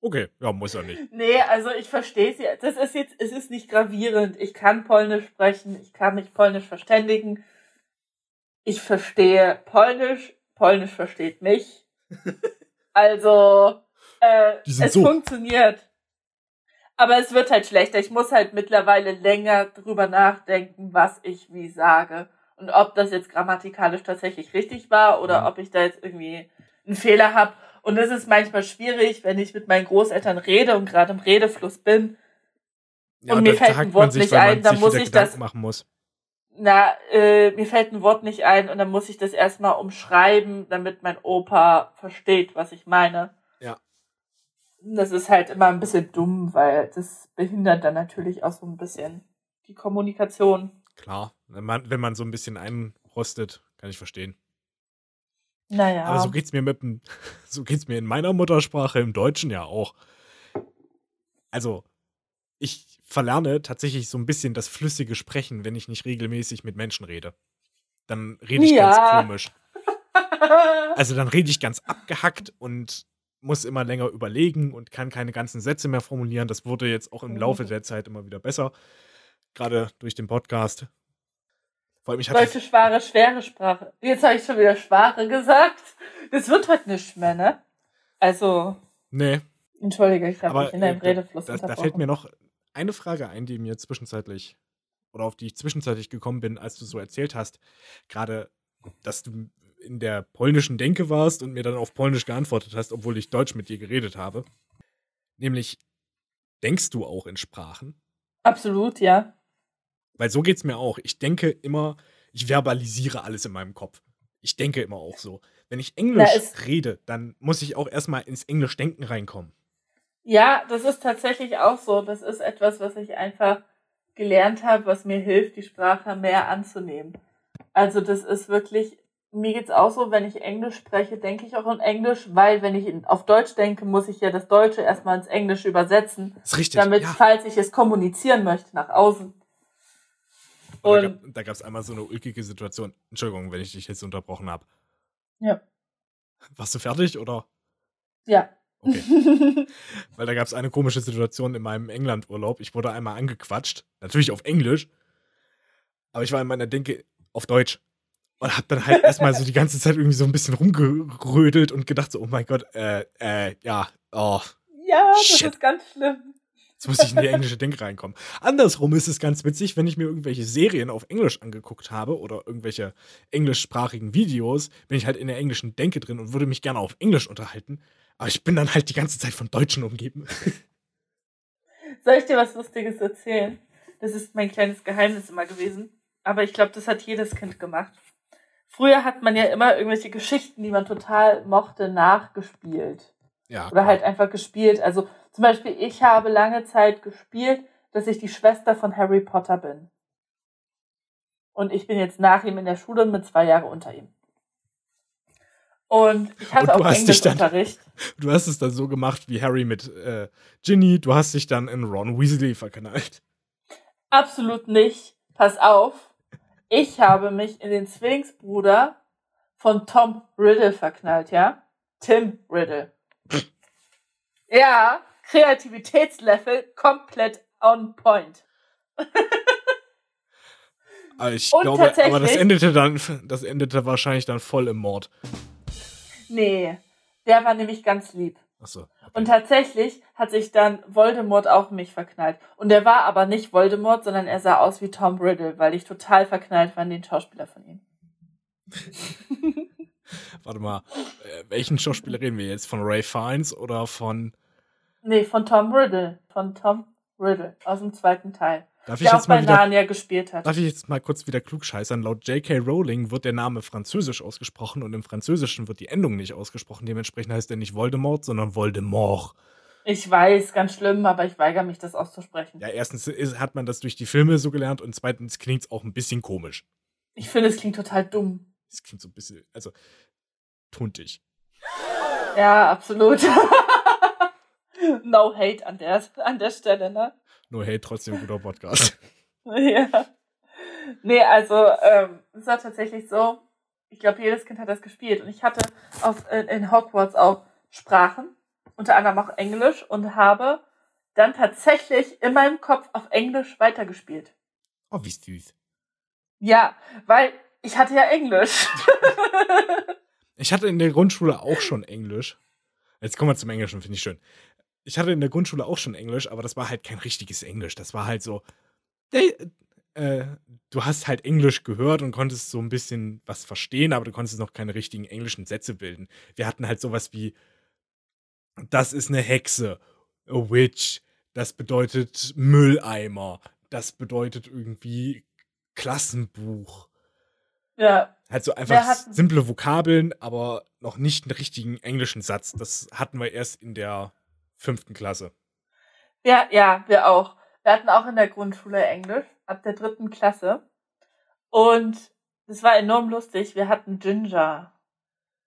Okay, ja, muss ja nicht. Nee, also ich verstehe sie. Das ist jetzt, es ist nicht gravierend. Ich kann Polnisch sprechen, ich kann mich Polnisch verständigen. Ich verstehe Polnisch, Polnisch versteht mich. Also, äh, es so. funktioniert. Aber es wird halt schlechter. Ich muss halt mittlerweile länger drüber nachdenken, was ich wie sage. Und ob das jetzt grammatikalisch tatsächlich richtig war oder ja. ob ich da jetzt irgendwie einen Fehler habe. Und es ist manchmal schwierig, wenn ich mit meinen Großeltern rede und gerade im Redefluss bin. Ja, und mir fällt ein Wort nicht ein, dann muss ich das. Machen muss na, äh, mir fällt ein Wort nicht ein und dann muss ich das erstmal umschreiben, damit mein Opa versteht, was ich meine. Ja. Das ist halt immer ein bisschen dumm, weil das behindert dann natürlich auch so ein bisschen die Kommunikation. Klar, wenn man, wenn man so ein bisschen einrostet, kann ich verstehen. Naja. Aber so geht's mir mit dem, so geht's mir in meiner Muttersprache im Deutschen ja auch. Also, ich verlerne tatsächlich so ein bisschen das flüssige Sprechen, wenn ich nicht regelmäßig mit Menschen rede. Dann rede ich ja. ganz komisch. Also dann rede ich ganz abgehackt und muss immer länger überlegen und kann keine ganzen Sätze mehr formulieren. Das wurde jetzt auch im Laufe der Zeit immer wieder besser. Gerade durch den Podcast. Vor allem ich Deutsche schwere, schwere Sprache. Jetzt habe ich schon wieder schwere gesagt. Das wird heute nicht mehr, ne? Also. Nee. Entschuldige, ich habe mich in deinem äh, Redefluss da, da fällt mir noch eine Frage ein, die mir zwischenzeitlich oder auf die ich zwischenzeitlich gekommen bin, als du so erzählt hast, gerade, dass du in der polnischen Denke warst und mir dann auf Polnisch geantwortet hast, obwohl ich Deutsch mit dir geredet habe. Nämlich, denkst du auch in Sprachen? Absolut, ja. Weil so geht's mir auch. Ich denke immer, ich verbalisiere alles in meinem Kopf. Ich denke immer auch so. Wenn ich Englisch rede, dann muss ich auch erstmal ins Englisch-Denken reinkommen. Ja, das ist tatsächlich auch so. Das ist etwas, was ich einfach gelernt habe, was mir hilft, die Sprache mehr anzunehmen. Also das ist wirklich, mir geht's auch so, wenn ich Englisch spreche, denke ich auch in Englisch, weil wenn ich auf Deutsch denke, muss ich ja das Deutsche erstmal ins Englische übersetzen. Das ist richtig. Damit, ja. falls ich es kommunizieren möchte nach außen. Und da gab es einmal so eine ulkige Situation. Entschuldigung, wenn ich dich jetzt unterbrochen habe. Ja. Warst du fertig oder? Ja. Okay. Weil da gab es eine komische Situation in meinem England-Urlaub. Ich wurde einmal angequatscht, natürlich auf Englisch, aber ich war in meiner Denke auf Deutsch und hab dann halt erstmal so die ganze Zeit irgendwie so ein bisschen rumgerödelt und gedacht so, oh mein Gott, äh, äh, ja, oh. Ja, das Shit. ist ganz schlimm. Jetzt muss ich in die englische Denke reinkommen. Andersrum ist es ganz witzig, wenn ich mir irgendwelche Serien auf Englisch angeguckt habe oder irgendwelche englischsprachigen Videos, bin ich halt in der englischen Denke drin und würde mich gerne auf Englisch unterhalten. Aber ich bin dann halt die ganze Zeit von Deutschen umgeben. Soll ich dir was Lustiges erzählen? Das ist mein kleines Geheimnis immer gewesen. Aber ich glaube, das hat jedes Kind gemacht. Früher hat man ja immer irgendwelche Geschichten, die man total mochte, nachgespielt. Ja. Oder halt einfach gespielt. Also zum Beispiel, ich habe lange Zeit gespielt, dass ich die Schwester von Harry Potter bin. Und ich bin jetzt nach ihm in der Schule und mit zwei Jahre unter ihm. Und ich hatte Und auch Englischunterricht. Du hast es dann so gemacht wie Harry mit äh, Ginny. Du hast dich dann in Ron Weasley verknallt. Absolut nicht. Pass auf. Ich habe mich in den Zwillingsbruder von Tom Riddle verknallt, ja? Tim Riddle. ja, Kreativitätslevel komplett on point. Aber ich Und glaube, aber das endete dann, das endete wahrscheinlich dann voll im Mord. Nee, der war nämlich ganz lieb. Achso. Und tatsächlich hat sich dann Voldemort auch mich verknallt. Und er war aber nicht Voldemort, sondern er sah aus wie Tom Riddle, weil ich total verknallt war in den Schauspieler von ihm. Warte mal, äh, welchen Schauspieler reden wir jetzt? Von Ray Fiennes oder von. Nee, von Tom Riddle. Von Tom Riddle aus dem zweiten Teil. Darf ich Der auch jetzt mal bei wieder. Narnia gespielt hat. Darf ich jetzt mal kurz wieder klugscheißern? Laut J.K. Rowling wird der Name französisch ausgesprochen und im Französischen wird die Endung nicht ausgesprochen. Dementsprechend heißt er nicht Voldemort, sondern Voldemort. Ich weiß, ganz schlimm, aber ich weigere mich, das auszusprechen. Ja, erstens ist, hat man das durch die Filme so gelernt und zweitens klingt es auch ein bisschen komisch. Ich finde, es klingt total dumm. Es klingt so ein bisschen, also, tuntig. Ja, absolut. no hate an der, an der Stelle, ne? Nur hey, trotzdem guter Podcast. Ja. Nee, also, ähm, es war tatsächlich so, ich glaube, jedes Kind hat das gespielt. Und ich hatte auf, in, in Hogwarts auch Sprachen, unter anderem auch Englisch, und habe dann tatsächlich in meinem Kopf auf Englisch weitergespielt. Oh, wie süß. Ja, weil ich hatte ja Englisch. Ich hatte in der Grundschule auch schon Englisch. Jetzt kommen wir zum Englischen, finde ich schön. Ich hatte in der Grundschule auch schon Englisch, aber das war halt kein richtiges Englisch. Das war halt so, äh, äh, du hast halt Englisch gehört und konntest so ein bisschen was verstehen, aber du konntest noch keine richtigen englischen Sätze bilden. Wir hatten halt sowas wie, das ist eine Hexe, a witch, das bedeutet Mülleimer, das bedeutet irgendwie Klassenbuch. ja, Halt so einfach simple Vokabeln, aber noch nicht einen richtigen englischen Satz. Das hatten wir erst in der fünften Klasse. Ja, ja, wir auch. Wir hatten auch in der Grundschule Englisch, ab der dritten Klasse. Und es war enorm lustig. Wir hatten Ginger,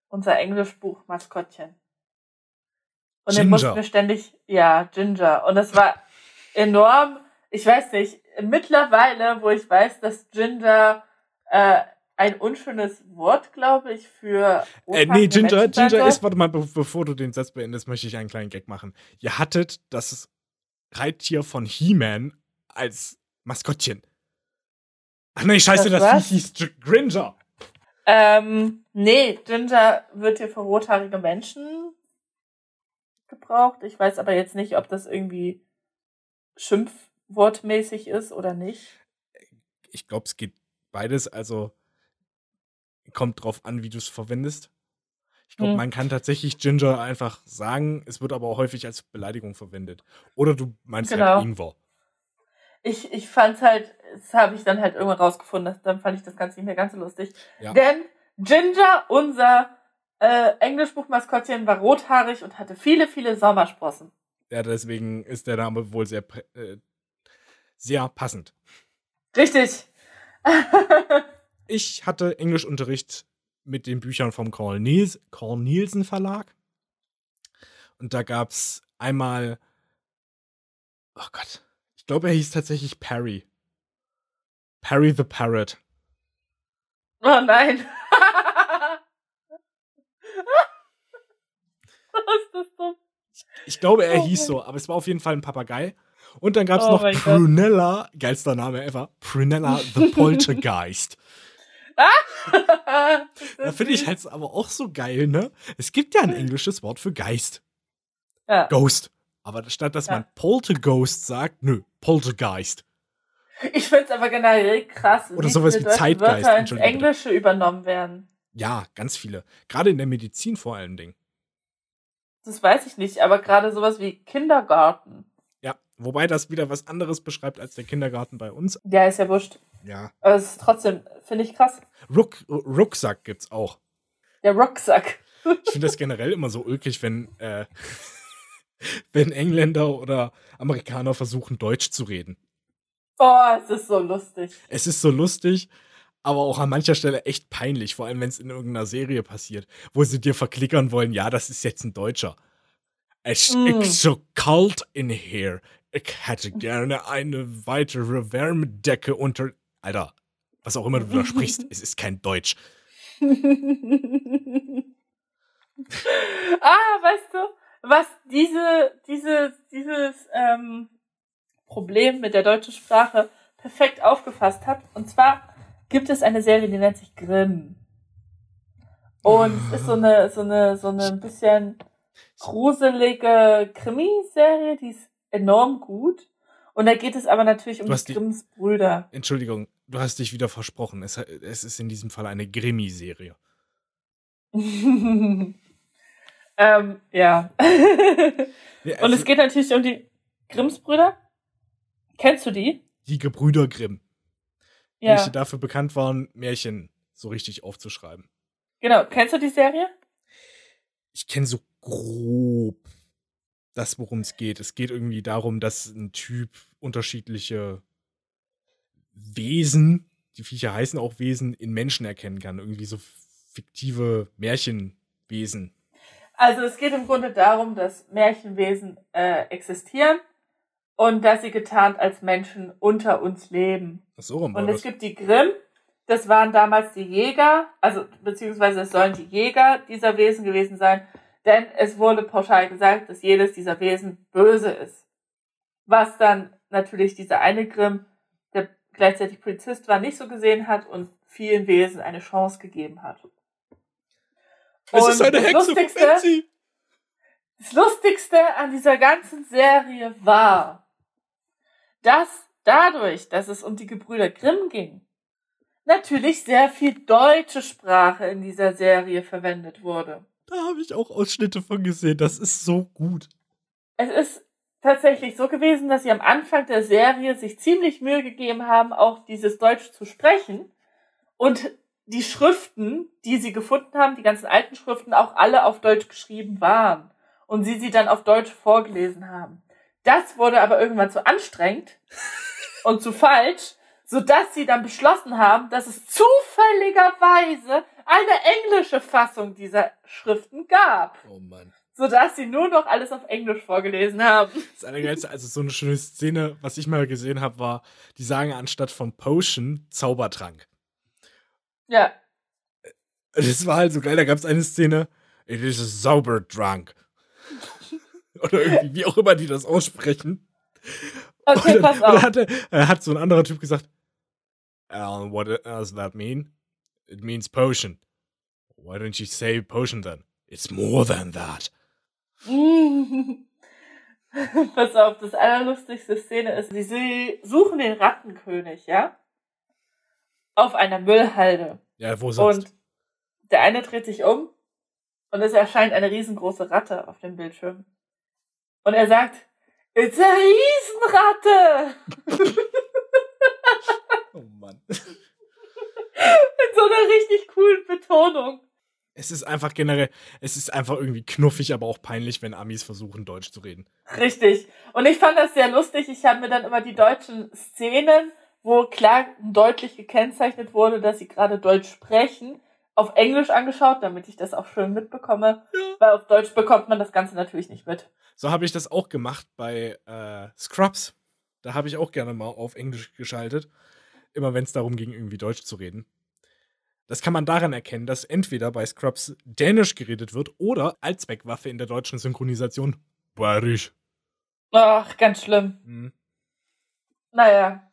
unser Englischbuch-Maskottchen. Und Ginger. mussten wir ständig, ja, Ginger. Und es war enorm, ich weiß nicht, mittlerweile, wo ich weiß, dass Ginger äh, ein unschönes Wort, glaube ich, für Äh, nee, Ginger, Ginger ist, warte mal, be bevor du den Satz beendest, möchte ich einen kleinen Gag machen. Ihr hattet das Reittier von He-Man als Maskottchen. Ach nee, scheiße, Das das, hieß Gringer. Ähm, nee, Ginger wird hier für rothaarige Menschen gebraucht. Ich weiß aber jetzt nicht, ob das irgendwie schimpfwortmäßig ist oder nicht. Ich glaube, es geht beides, also kommt drauf an, wie du es verwendest. Ich glaube, Hm. man kann tatsächlich Ginger einfach sagen, es wird aber auch häufig als Beleidigung verwendet. Oder du meinst Genau. halt Ingwer. ich, ich fand's halt, das habe ich dann halt irgendwann rausgefunden, dass, dann fand ich das Ganze nicht mehr ganz so lustig. Ja. Denn Ginger, unser äh, Englischbuchmaskottchen, war rothaarig und hatte viele, viele Sommersprossen. Ja, deswegen ist der Name wohl sehr, äh, sehr passend. Richtig. Ich hatte Englischunterricht mit den Büchern vom Carl Nielsen Verlag. Und da gab es einmal, oh Gott, ich glaube, er hieß tatsächlich Perry. Perry the Parrot. oh nein. Was ist das dumm? Ich glaube, er Oh hieß so, aber es war auf jeden Fall ein Papagei. Und dann gab es Oh noch. Prunella, geilster Name ever, Prunella the Poltergeist. Da finde ich halt aber auch so geil, ne? Es gibt ja ein englisches Wort für Geist. Ja. Ghost. Aber statt dass Ja. man Polterghost sagt, nö, Poltergeist. Ich finde es aber generell krass, Oder wie sowas wie Zeitgeist, Wörter ins Entschuldigung bitte. Englische übernommen werden. Ja, ganz viele. Gerade in der Medizin vor allen Dingen. Das weiß ich nicht, aber gerade sowas wie Kindergarten. Wobei das wieder was anderes beschreibt als der Kindergarten bei uns. Ja, ist ja wurscht. Ja. Aber es ist trotzdem, finde ich krass. Ruck, Rucksack gibt's auch. Der Rucksack. Ich finde das generell immer so ulkig, wenn, äh, wenn Engländer oder Amerikaner versuchen, Deutsch zu reden. Boah, es ist so lustig. Es ist so lustig, aber auch an mancher Stelle echt peinlich, vor allem wenn es in irgendeiner Serie passiert, wo sie dir verklickern wollen, ja, das ist jetzt ein Deutscher. Es Mm. ist so kalt in here. Ich hätte gerne eine weitere Wärmedecke unter. Alter, was auch immer du da sprichst, es ist kein Deutsch. ah, weißt du, was diese, diese, dieses ähm, Problem mit der deutschen Sprache perfekt aufgefasst hat? Und zwar gibt es eine Serie, die nennt sich Grimm. Und es ist so eine, so eine, so eine ein bisschen gruselige Krimiserie, die ist enorm gut. Und da geht es aber natürlich um die Grimms Brüder. Entschuldigung, du hast dich wieder versprochen. Es, es ist in diesem Fall eine Grimmi-Serie. ähm, ja. Nee, Und also es geht natürlich um die Grimms Brüder. Kennst du die? die Gebrüder Grimm, Ja. welche dafür bekannt waren, Märchen so richtig aufzuschreiben. Genau. Kennst du die Serie? ich kenne so grob das, worum es geht. Es geht irgendwie darum, dass ein Typ unterschiedliche Wesen, die Viecher heißen auch Wesen, in Menschen erkennen kann. Irgendwie so fiktive Märchenwesen. Also es geht im Grunde darum, dass Märchenwesen äh, existieren und dass sie getarnt als Menschen unter uns leben. Ach so, Und es das. gibt die Grimm, das waren damals die Jäger, also beziehungsweise es sollen die Jäger dieser Wesen gewesen sein, denn es wurde pauschal gesagt, dass jedes dieser Wesen böse ist. Was dann natürlich dieser eine Grimm, der gleichzeitig Polizist war, nicht so gesehen hat und vielen Wesen eine Chance gegeben hat. Es ist eine Hexe von Lustigste- Betsy. Das Lustigste an dieser ganzen Serie war, dass dadurch, dass es um die Gebrüder Grimm ging, natürlich sehr viel deutsche Sprache in dieser Serie verwendet wurde. Da habe ich auch Ausschnitte von gesehen. Das ist so gut. Es ist tatsächlich so gewesen, dass sie am Anfang der Serie sich ziemlich Mühe gegeben haben, auch dieses Deutsch zu sprechen und die Schriften, die sie gefunden haben, die ganzen alten Schriften, auch alle auf Deutsch geschrieben waren und sie sie dann auf Deutsch vorgelesen haben. Das wurde aber irgendwann zu anstrengend und zu falsch, sodass sie dann beschlossen haben, dass es zufälligerweise eine englische Fassung dieser Schriften gab Oh Mann. sodass sie nur noch alles auf Englisch vorgelesen haben. Das Allergeilste, also so eine schöne Szene, was ich mal gesehen habe, war, die sagen anstatt von Potion Zaubertrank. Ja. Das war halt so geil, da gab es eine Szene, it is a sober drunk. Oder irgendwie, wie auch immer die das aussprechen. Okay, und pass und auf. hat, er, hat so ein anderer Typ gesagt, Alan, what does that mean? It means potion. Why don't you say potion then? It's more than that. pass auf, das allerlustigste Szene ist, sie- suchen den Rattenkönig, ja? Auf einer Müllhalde. Ja, wo sonst? Und der eine dreht sich um und es erscheint eine riesengroße Ratte auf dem Bildschirm. Und er sagt, It's a Riesenratte! Oh Mann. In so einer richtig coolen Betonung. Es ist einfach generell, es ist einfach irgendwie knuffig, aber auch peinlich, wenn Amis versuchen, Deutsch zu reden. Richtig. Und ich fand das sehr lustig. Ich habe mir dann immer die deutschen Szenen, wo klar deutlich gekennzeichnet wurde, dass sie gerade Deutsch sprechen, auf Englisch angeschaut, damit ich das auch schön mitbekomme. Ja. Weil auf Deutsch bekommt man das Ganze natürlich nicht mit. So habe ich das auch gemacht bei äh, Scrubs. Da habe ich auch gerne mal auf Englisch geschaltet. Immer wenn es darum ging, irgendwie Deutsch zu reden. Das kann man daran erkennen, dass entweder bei Scrubs Dänisch geredet wird oder Allzweckwaffe in der deutschen Synchronisation Bayerisch. Ach, ganz schlimm. Hm. Naja.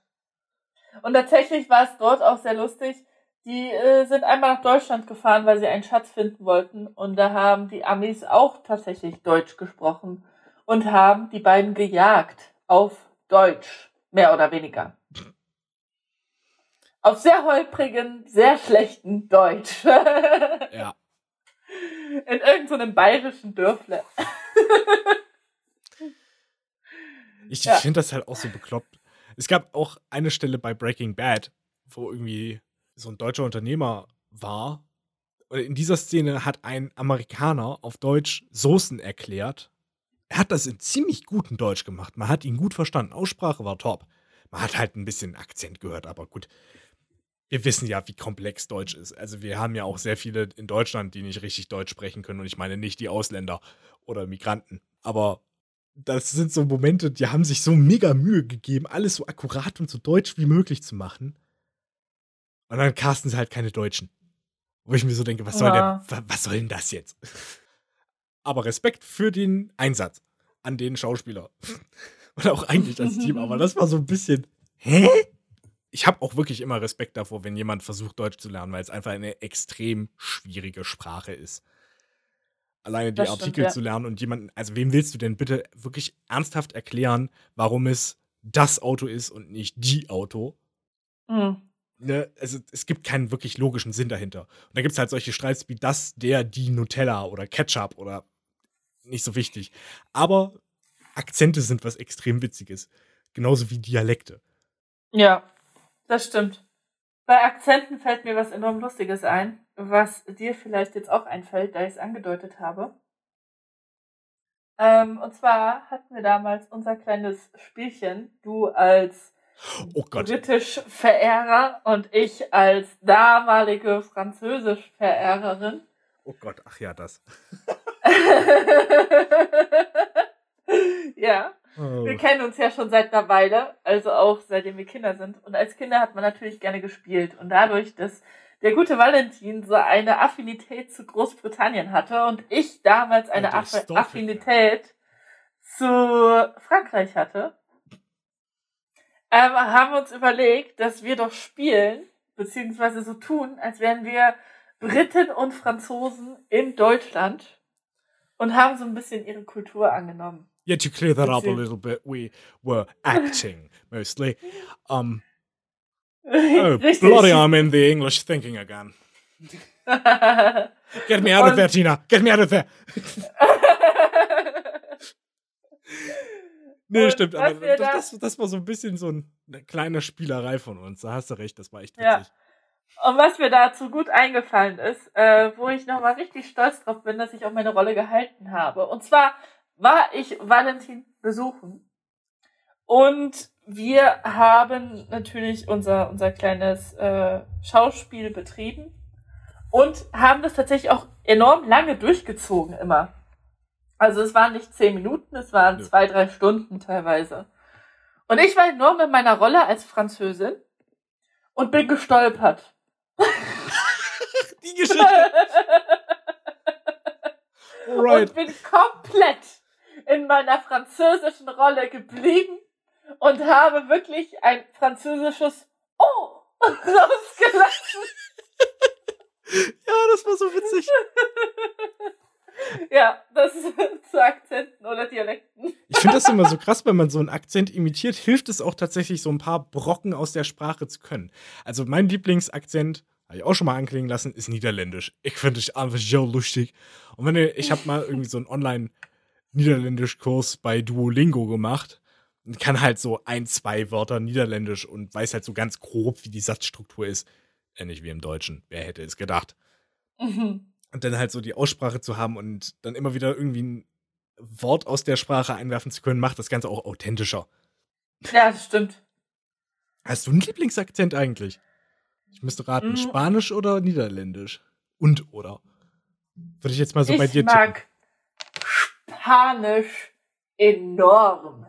Und tatsächlich war es dort auch sehr lustig. Die äh, sind einmal nach Deutschland gefahren, weil sie einen Schatz finden wollten. Und da haben die Amis auch tatsächlich Deutsch gesprochen und haben die beiden gejagt auf Deutsch, mehr oder weniger. Auf sehr holprigen, sehr schlechten Deutsch. Ja. In irgendeinem bayerischen Dörfle. Ich Ja. finde das halt auch so bekloppt. Es gab auch eine Stelle bei Breaking Bad, wo irgendwie so ein deutscher Unternehmer war. Und in dieser Szene hat ein Amerikaner auf Deutsch Soßen erklärt. Er hat das in ziemlich gutem Deutsch gemacht. Man hat ihn gut verstanden. Aussprache war top. Man hat halt ein bisschen Akzent gehört, aber gut. Wir wissen ja, wie komplex Deutsch ist. Also wir haben ja auch sehr viele in Deutschland, die nicht richtig Deutsch sprechen können. Und ich meine nicht die Ausländer oder Migranten. Aber das sind so Momente, die haben sich so mega Mühe gegeben, alles so akkurat und so deutsch wie möglich zu machen. Und dann casten sie halt keine Deutschen. Wo ich mir so denke, was soll, Ja. denn, wa- was soll denn das jetzt? Aber Respekt für den Einsatz an den Schauspieler. Und auch eigentlich als Team. Aber das war so ein bisschen, hä? Ich habe auch wirklich immer Respekt davor, wenn jemand versucht, Deutsch zu lernen, weil es einfach eine extrem schwierige Sprache ist. Alleine die Das stimmt, Artikel ja. zu lernen und jemanden, also wem willst du denn bitte wirklich ernsthaft erklären, warum es das Auto ist und nicht die Auto? Hm. Ne? Also es gibt keinen wirklich logischen Sinn dahinter. Und da gibt es halt solche Streits wie das, der, die Nutella oder Ketchup oder nicht so wichtig. Aber Akzente sind was extrem Witziges. Genauso wie Dialekte. Ja, das stimmt. Bei Akzenten fällt mir was enorm Lustiges ein, was dir vielleicht jetzt auch einfällt, da ich es angedeutet habe. Ähm, und zwar hatten wir damals unser kleines Spielchen, du als Oh. Britisch-Verehrer und ich als damalige Französisch-Verehrerin. Oh Gott, ach ja, das. ja. Oh. Wir kennen uns ja schon seit einer Weile, also auch seitdem wir Kinder sind. Und als Kinder hat man natürlich gerne gespielt. Und dadurch, dass der gute Valentin so eine Affinität zu Großbritannien hatte und ich damals eine Aff Stoffel, Affinität zu Frankreich hatte, ähm, haben wir uns überlegt, dass wir doch spielen, beziehungsweise so tun, als wären wir Briten und Franzosen in Deutschland und haben so ein bisschen ihre Kultur angenommen. Yeah, to clear that up a little bit, we were acting mostly. Um, oh, bloody, I'm in the English thinking again. Get me out of there, Tina. Get me out of there. Nee, Und stimmt, aber das, da- das, das war so ein bisschen so ein- eine kleine Spielerei von uns. Da hast du recht, das war echt Ja. witzig. Und was mir dazu gut eingefallen ist, äh, wo ich nochmal richtig stolz drauf bin, dass ich auch meine Rolle gehalten habe. Und zwar war ich Valentin besuchen und wir haben natürlich unser, unser kleines äh, Schauspiel betrieben und haben das tatsächlich auch enorm lange durchgezogen immer. Also es waren nicht zehn Minuten, es waren Nö. zwei, drei Stunden teilweise. Und ich war enorm in meiner Rolle als Französin und bin gestolpert. Die Geschichte. Alright. und bin komplett in meiner französischen Rolle geblieben und habe wirklich ein französisches Oh rausgelassen. Ja, das war so witzig. Ja, das zu Akzenten oder Dialekten. Ich finde das immer so krass, wenn man so einen Akzent imitiert, hilft es auch tatsächlich, so ein paar Brocken aus der Sprache zu können. Also mein Lieblingsakzent, habe ich auch schon mal anklingen lassen, ist Niederländisch. Ich finde es einfach so lustig. Und wenn ihr, ich habe mal irgendwie so ein Online- Niederländisch-Kurs bei Duolingo gemacht und kann halt so ein, zwei Wörter Niederländisch und weiß halt so ganz grob, wie die Satzstruktur ist. Ähnlich wie im Deutschen. Wer hätte es gedacht? Mhm. Und dann halt so die Aussprache zu haben und dann immer wieder irgendwie ein Wort aus der Sprache einwerfen zu können, macht das Ganze auch authentischer. Ja, das stimmt. Hast du einen Lieblingsakzent eigentlich? Ich müsste raten, Mm. Spanisch oder Niederländisch? Und oder? Würde ich jetzt mal so bei ich dir mag Spanisch enorm.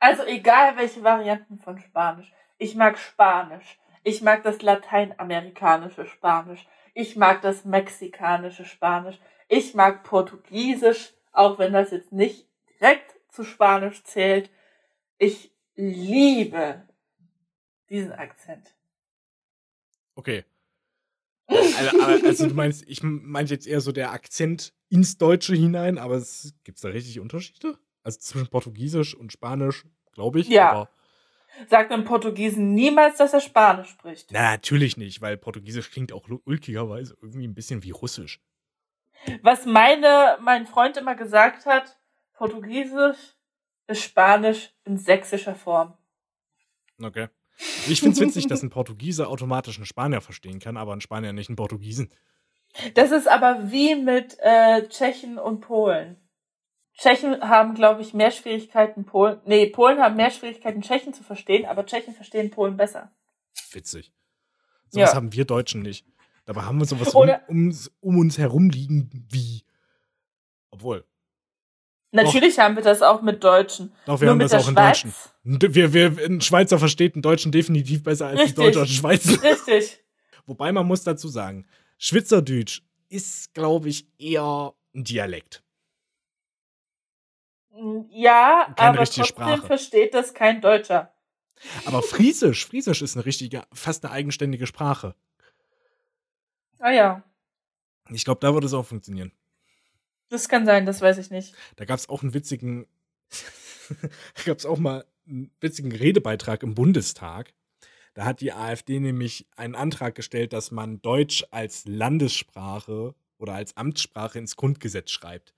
Also egal welche Varianten von Spanisch. Ich mag Spanisch. Ich mag das lateinamerikanische Spanisch. Ich mag das mexikanische Spanisch. Ich mag Portugiesisch, auch wenn das jetzt nicht direkt zu Spanisch zählt. Ich liebe diesen Akzent. Okay. Also, aber- also du meinst, ich meinte jetzt eher so der Akzent ins Deutsche hinein, aber es gibt da richtig Unterschiede? Also zwischen Portugiesisch und Spanisch, glaube ich. Ja. Sagt einem Portugiesen niemals, dass er Spanisch spricht. na, natürlich nicht, weil Portugiesisch klingt auch ulkigerweise irgendwie ein bisschen wie Russisch. Was meine, mein Freund immer gesagt hat, Portugiesisch ist Spanisch in sächsischer Form. Okay. Ich finde es witzig, dass ein Portugiese automatisch einen Spanier verstehen kann, aber ein Spanier nicht einen Portugiesen. Das ist aber wie mit äh, Tschechen und Polen. Tschechen haben, glaube ich, mehr Schwierigkeiten, Polen. Nee, Polen haben mehr Schwierigkeiten, Tschechen zu verstehen, aber Tschechen verstehen Polen besser. Witzig. Sowas Ja. haben wir Deutschen nicht. Dabei haben wir sowas um, um, um uns herum liegen wie. Obwohl. Natürlich haben wir das auch mit Deutschen. Doch, wir Nur haben mit das auch in Schweiz. Deutschen. Und Wir, wir, ein Schweizer versteht einen Deutschen definitiv besser als ein. Deutscher einen Schweizer. Richtig. Wobei man muss dazu sagen, Schweizerdeutsch ist, glaube ich, eher ein Dialekt. Ja, Keine aber trotzdem Sprache. versteht das kein Deutscher. Aber Friesisch, Friesisch ist eine richtige, fast eine eigenständige Sprache. Ah ja, Ich glaube, da würde es auch funktionieren. Das kann sein, das weiß ich nicht. Da gab es auch einen witzigen, da gab es auch mal einen witzigen Redebeitrag im Bundestag. Da hat die AfD nämlich einen Antrag gestellt, dass man Deutsch als Landessprache oder als Amtssprache ins Grundgesetz schreibt.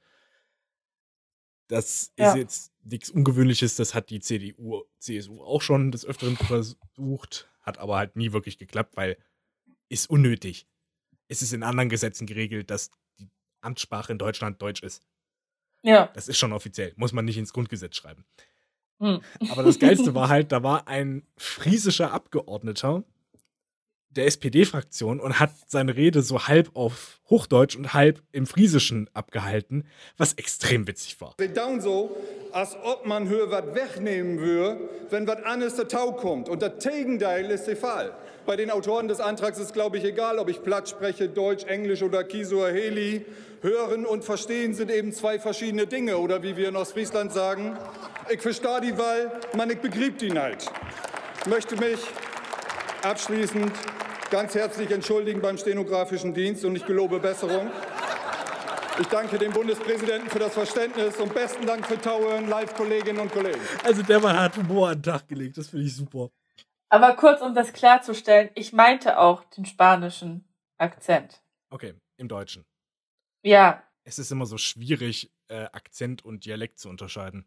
Das Ja. ist jetzt nichts Ungewöhnliches, das hat die CDU, CSU auch schon des Öfteren versucht, hat aber halt nie wirklich geklappt, weil ist unnötig. Es ist in anderen Gesetzen geregelt, dass Amtssprache in Deutschland Deutsch ist. Ja. Das ist schon offiziell, muss man nicht ins Grundgesetz schreiben. Hm. Aber das Geilste war halt, da war ein friesischer Abgeordneter der SPD-Fraktion und hat seine Rede so halb auf Hochdeutsch und halb im Friesischen abgehalten, was extrem witzig war. Het down so, als ob man hier was wegnehmen würde, wenn was anderes dazu kommt. Und das Gegenteil ist der Fall. Bei den Autoren des Antrags ist, glaube ich, egal, ob ich platt spreche, Deutsch, Englisch oder Kisuaheli. Hören und verstehen sind eben zwei verschiedene Dinge. Oder wie wir in Ostfriesland sagen, ich verstehe die Wahl, man, ich begrieb die nicht. Ich möchte mich abschließend ganz herzlich entschuldigen beim stenografischen Dienst und ich gelobe Besserung. Ich danke dem Bundespräsidenten für das Verständnis und besten Dank für Tauern, Live-Kolleginnen und Kollegen. Also der Mann hat Humor an den Tag gelegt, das finde ich super. Aber kurz, um das klarzustellen, ich meinte auch den spanischen Akzent. Okay, im Deutschen. Ja, Es ist immer so schwierig, äh, Akzent und Dialekt zu unterscheiden.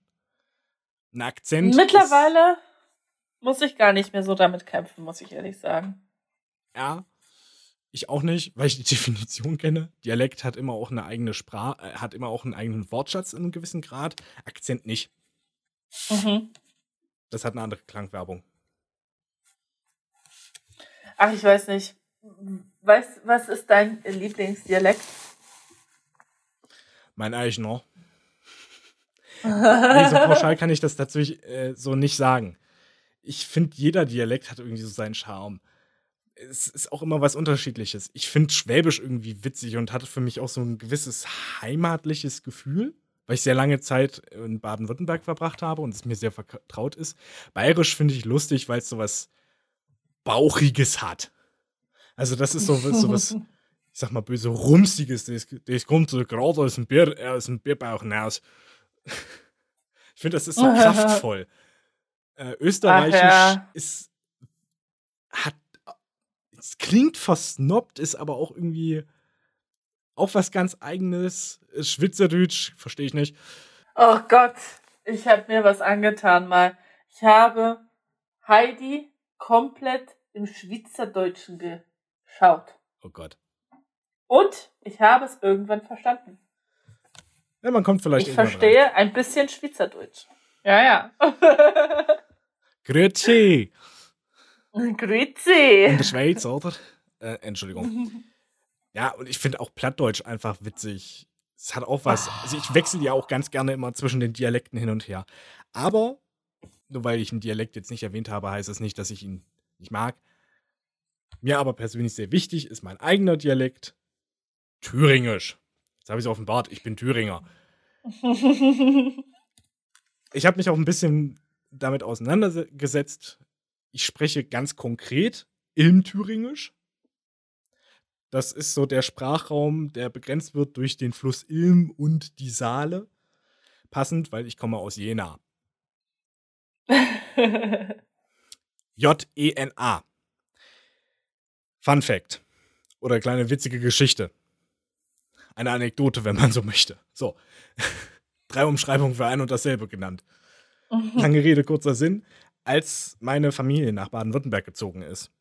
Ein Akzent. mittlerweile muss ich gar nicht mehr so damit kämpfen, muss ich ehrlich sagen. Ja. Ich auch nicht, weil ich die Definition kenne. Dialekt hat immer auch eine eigene Sprache, äh, hat immer auch einen eigenen Wortschatz in einem gewissen Grad. Akzent nicht. Mhm. Das hat eine andere Klangwerbung. Ach, ich weiß nicht. Weißt, was ist dein Lieblingsdialekt? Mein eigener. nee, so pauschal kann ich das tatsächlich äh, so nicht sagen. Ich finde, jeder Dialekt hat irgendwie so seinen Charme. Es ist auch immer was Unterschiedliches. Ich finde Schwäbisch irgendwie witzig und hatte für mich auch so ein gewisses heimatliches Gefühl, weil ich sehr lange Zeit in Baden-Württemberg verbracht habe und es mir sehr vertraut ist. Bayerisch finde ich lustig, weil es so was Bauchiges hat. Also, das ist so, so was, ich sag mal böse, Rumsiges. Das, das kommt so gerade aus dem, Bier, äh, aus dem Bierbauch hinaus. ich finde, das ist so kraftvoll. Äh, Österreichisch ja. ist, hat, es klingt versnobbt, ist aber auch irgendwie auch was ganz eigenes. Ist Schweizerdeutsch, verstehe ich nicht. Oh Gott, ich habe mir was angetan mal. Ich habe Heidi komplett im Schweizerdeutschen geschaut. Oh Gott. Und ich habe es irgendwann verstanden. Ja, man kommt vielleicht Ich verstehe rein. ein bisschen Schweizerdeutsch. Ja, ja. Grüezi. Grüezi. In der Schweiz, oder? Äh, Entschuldigung. Ja, und ich finde auch Plattdeutsch einfach witzig. Es hat auch was. Also ich wechsle ja auch ganz gerne immer zwischen den Dialekten hin und her. Aber, nur weil ich einen Dialekt jetzt nicht erwähnt habe, heißt das nicht, dass ich ihn nicht mag. Mir aber persönlich sehr wichtig ist mein eigener Dialekt Thüringisch. Jetzt habe ich es offenbart, ich bin Thüringer. Ich habe mich auch ein bisschen damit auseinandergesetzt. Ich spreche ganz konkret im Thüringisch. Das ist so der Sprachraum, der begrenzt wird durch den Fluss Ilm und die Saale. Passend, weil ich komme aus Jena. J-E-N-A. Fun Fact. Oder kleine witzige Geschichte. Eine Anekdote, wenn man so möchte. So. Drei Umschreibungen für ein und dasselbe genannt. Lange Rede, kurzer Sinn. Als meine Familie nach Baden-Württemberg gezogen ist,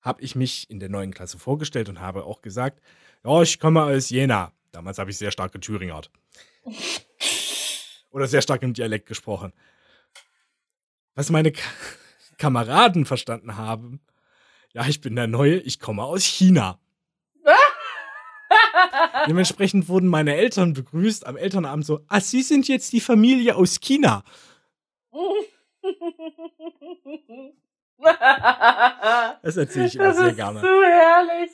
habe ich mich in der neuen Klasse vorgestellt und habe auch gesagt, ja, ich komme aus Jena. Damals habe ich sehr stark geThüringert. Oder sehr stark im Dialekt gesprochen. Was meine Ka Kameraden verstanden haben, ja, ich bin der Neue, ich komme aus China. Dementsprechend wurden meine Eltern begrüßt am Elternabend so, ah, Sie sind jetzt die Familie aus China. Das erzähle ich das sehr ist gerne. so herrlich.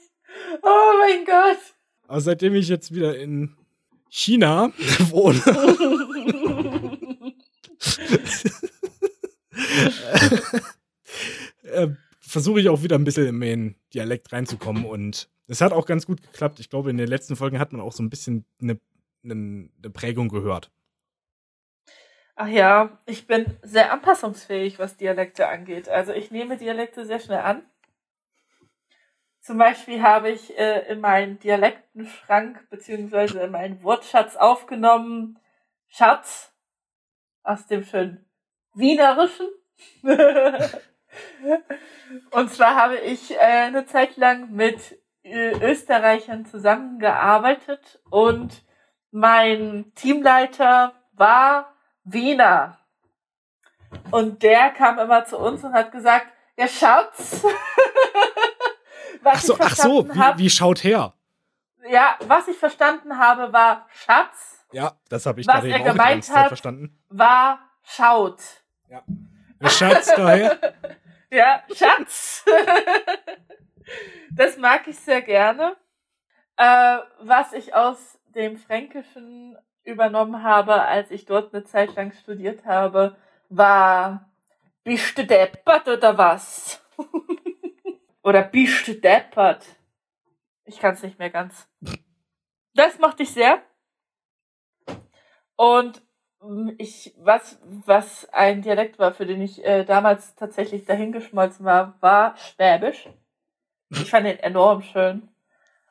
Oh mein Gott. Aber seitdem ich jetzt wieder in China wohne, äh, versuche ich auch wieder ein bisschen in den Dialekt reinzukommen und es hat auch ganz gut geklappt. Ich glaube, in den letzten Folgen hat man auch so ein bisschen eine, eine, eine Prägung gehört. Ach ja, ich bin sehr anpassungsfähig, was Dialekte angeht. Also ich nehme Dialekte sehr schnell an. Zum Beispiel habe ich äh, in meinen Dialektenschrank beziehungsweise in meinen Wortschatz aufgenommen Schatz aus dem schönen Wienerischen. Und zwar habe ich äh, eine Zeit lang mit äh, Österreichern zusammengearbeitet und mein Teamleiter war Wiener. Und der kam immer zu uns und hat gesagt, ja, Schatz. was Ach so, ach so wie, wie schaut her? ja, was ich verstanden habe, war Schatz, Ja, das habe ich Was er die gemeint hat- verstanden. war schaut. Ja, Schatz daher. Ja, Schatz. das mag ich sehr gerne. Äh, was ich aus dem Fränkischen übernommen habe, als ich dort eine Zeit lang studiert habe, war Bist du deppert oder was? oder Bist du deppert? Ich kann es nicht mehr ganz. Das mochte ich sehr. Und ich, was, was ein Dialekt war, für den ich äh, damals tatsächlich dahingeschmolzen war, war Schwäbisch. Ich fand den enorm schön.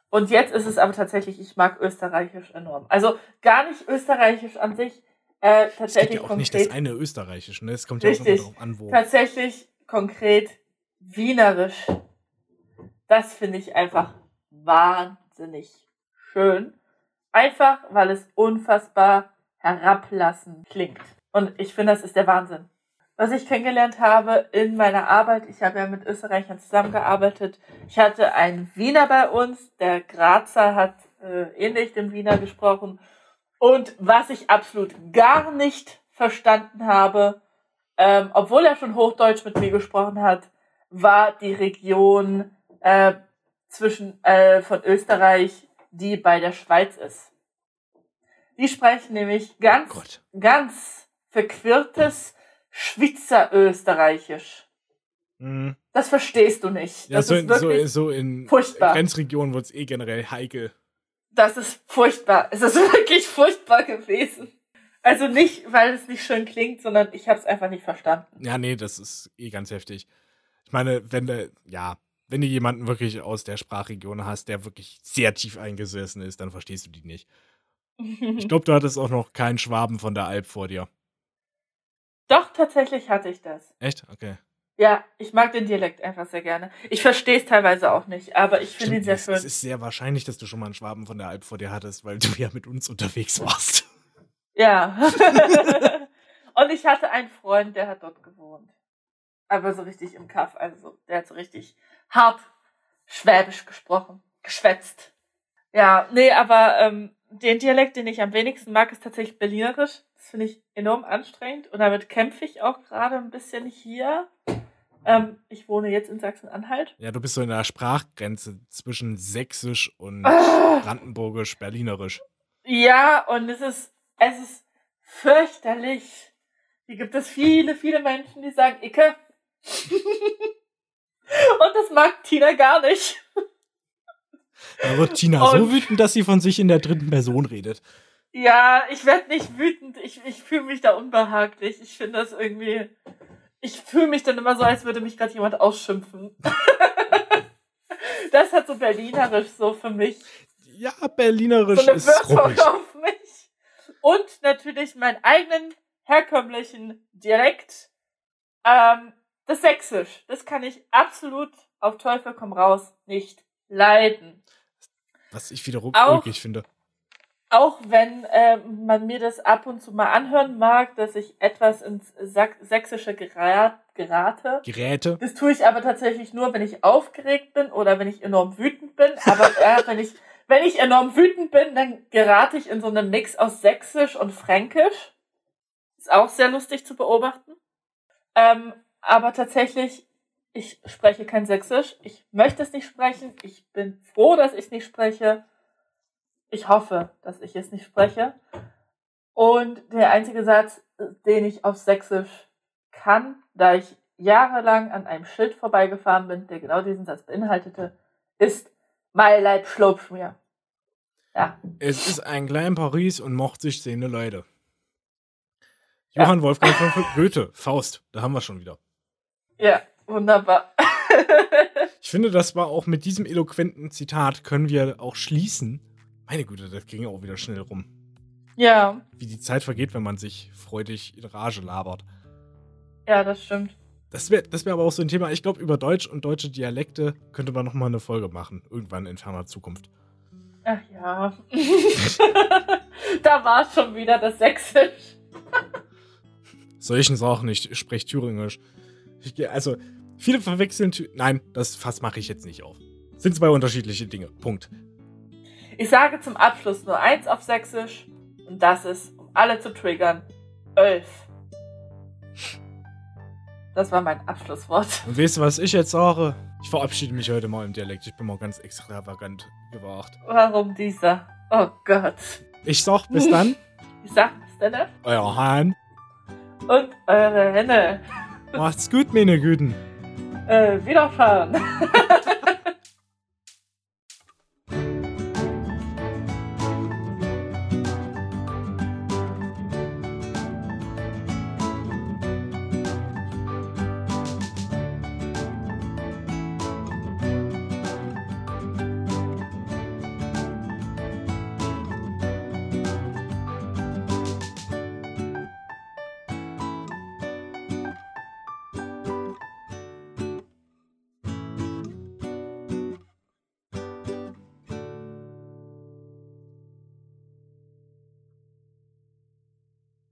Und jetzt ist es aber tatsächlich, ich mag Österreichisch enorm. Also gar nicht Österreichisch an sich, äh, Es gibt tatsächlich ja auch nicht das konkret, eine Österreichische, ne? Es kommt ja auch immer Richtig. darauf an, wo. tatsächlich konkret Wienerisch. Das finde ich einfach wahnsinnig schön. Einfach, weil es unfassbar herablassend klingt. Und ich finde, das ist der Wahnsinn. Was ich kennengelernt habe in meiner Arbeit, ich habe ja mit Österreichern zusammengearbeitet. Ich hatte einen Wiener bei uns, der Grazer hat äh, ähnlich dem Wiener gesprochen. Und was ich absolut gar nicht verstanden habe, ähm, obwohl er schon Hochdeutsch mit mir gesprochen hat, war die Region äh, zwischen äh, von Österreich, die bei der Schweiz ist. Die sprechen nämlich ganz, Gott. ganz verquirltes Schweizerösterreichisch. Mhm. Das verstehst du nicht. Ja, Das so ist in, so, wirklich, so in furchtbar. Grenzregionen wird es eh generell heikel. das ist furchtbar. Es ist wirklich furchtbar gewesen. Also nicht, weil es nicht schön klingt, sondern ich habe es einfach nicht verstanden. Ja, nee, das ist eh ganz heftig. Ich meine, wenn du, ja, wenn du jemanden wirklich aus der Sprachregion hast, der wirklich sehr tief eingesessen ist, dann verstehst du die nicht. Ich glaube, du hattest auch noch keinen Schwaben von der Alp vor dir. Doch, tatsächlich hatte ich das. Echt? Okay. Ja, ich mag den Dialekt einfach sehr gerne. Ich verstehe es teilweise auch nicht, aber ich finde ihn sehr es, schön. es ist sehr wahrscheinlich, dass du schon mal einen Schwaben von der Alp vor dir hattest, weil du ja mit uns unterwegs warst. Ja. Und ich hatte einen Freund, der hat dort gewohnt. Aber so richtig im Kaff, also der hat so richtig hart Schwäbisch gesprochen, geschwätzt. Ja, nee, aber ähm, den Dialekt, den ich am wenigsten mag, ist tatsächlich Berlinerisch. Das finde ich enorm anstrengend und damit kämpfe ich auch gerade ein bisschen hier. Ähm, ich wohne jetzt in Sachsen-Anhalt. Ja, du bist so in der Sprachgrenze zwischen Sächsisch und Ah. Brandenburgisch, Berlinerisch. Ja, und es ist, es ist fürchterlich. Hier gibt es viele, viele Menschen, die sagen Icke. und das mag Tina gar nicht. Da wird Tina so Und- wütend, dass sie von sich in der dritten Person redet. Ja, ich werde nicht wütend. Ich, ich fühle mich da unbehaglich. Ich finde das irgendwie. Ich fühle mich dann immer so, als würde mich gerade jemand ausschimpfen. das hat so berlinerisch so für mich. Ja, Berlinerisch so eine ist Wirkung ruppig. auf mich. Und natürlich meinen eigenen herkömmlichen Dialekt. Ähm, das Sächsisch. Das kann ich absolut auf Teufel komm raus nicht leiden. Was ich wiederum Auch- ulkig finde. Auch wenn ähm, man mir das ab und zu mal anhören mag, dass ich etwas ins Sach Sächsische gera gerate. Geräte. Das tue ich aber tatsächlich nur, wenn ich aufgeregt bin oder wenn ich enorm wütend bin. Aber äh, wenn ich wenn ich enorm wütend bin, dann gerate ich in so einen Mix aus Sächsisch und Fränkisch. Ist auch sehr lustig zu beobachten. Ähm, aber tatsächlich, ich spreche kein Sächsisch. Ich möchte es nicht sprechen. Ich bin froh, dass ich es nicht spreche. Ich hoffe, dass ich es nicht spreche. Und der einzige Satz, den ich auf Sächsisch kann, da ich jahrelang an einem Schild vorbeigefahren bin, der genau diesen Satz beinhaltete, ist Mein Leib schlopft mir. Ja. Es ist ein klein Paris und mocht sich sehende Leute. Johann Wolfgang von Goethe, Faust, da haben wir schon wieder. Ja, wunderbar. Ich finde, das war auch mit diesem eloquenten Zitat können wir auch schließen. Meine Güte, das ging auch wieder schnell rum. ja, Wie die Zeit vergeht, wenn man sich freudig in Rage labert. ja, das stimmt. Das wäre das wär aber auch so ein Thema. Ich glaube, über Deutsch und deutsche Dialekte könnte man noch mal eine Folge machen. Irgendwann in ferner Zukunft. Ach ja. da war schon wieder das Sächsisch. Solchen Sachen nicht. Ich spreche Thüringisch. Ich, also, viele verwechseln. Nein, das Fass mache ich jetzt nicht auf. Sind zwei unterschiedliche Dinge. Punkt. Ich sage zum Abschluss nur eins auf Sächsisch und das ist, um alle zu triggern, Ölf. Das war mein Abschlusswort. Und weißt du, was ich jetzt sage? Ich verabschiede mich heute mal im Dialekt. Ich bin mal ganz extravagant gewagt. Warum dieser? Oh Gott. Ich sag bis dann, Ich sag bis dann euer Hahn. und eure Hände. Macht's gut, meine Güten. Äh, wiederschauen.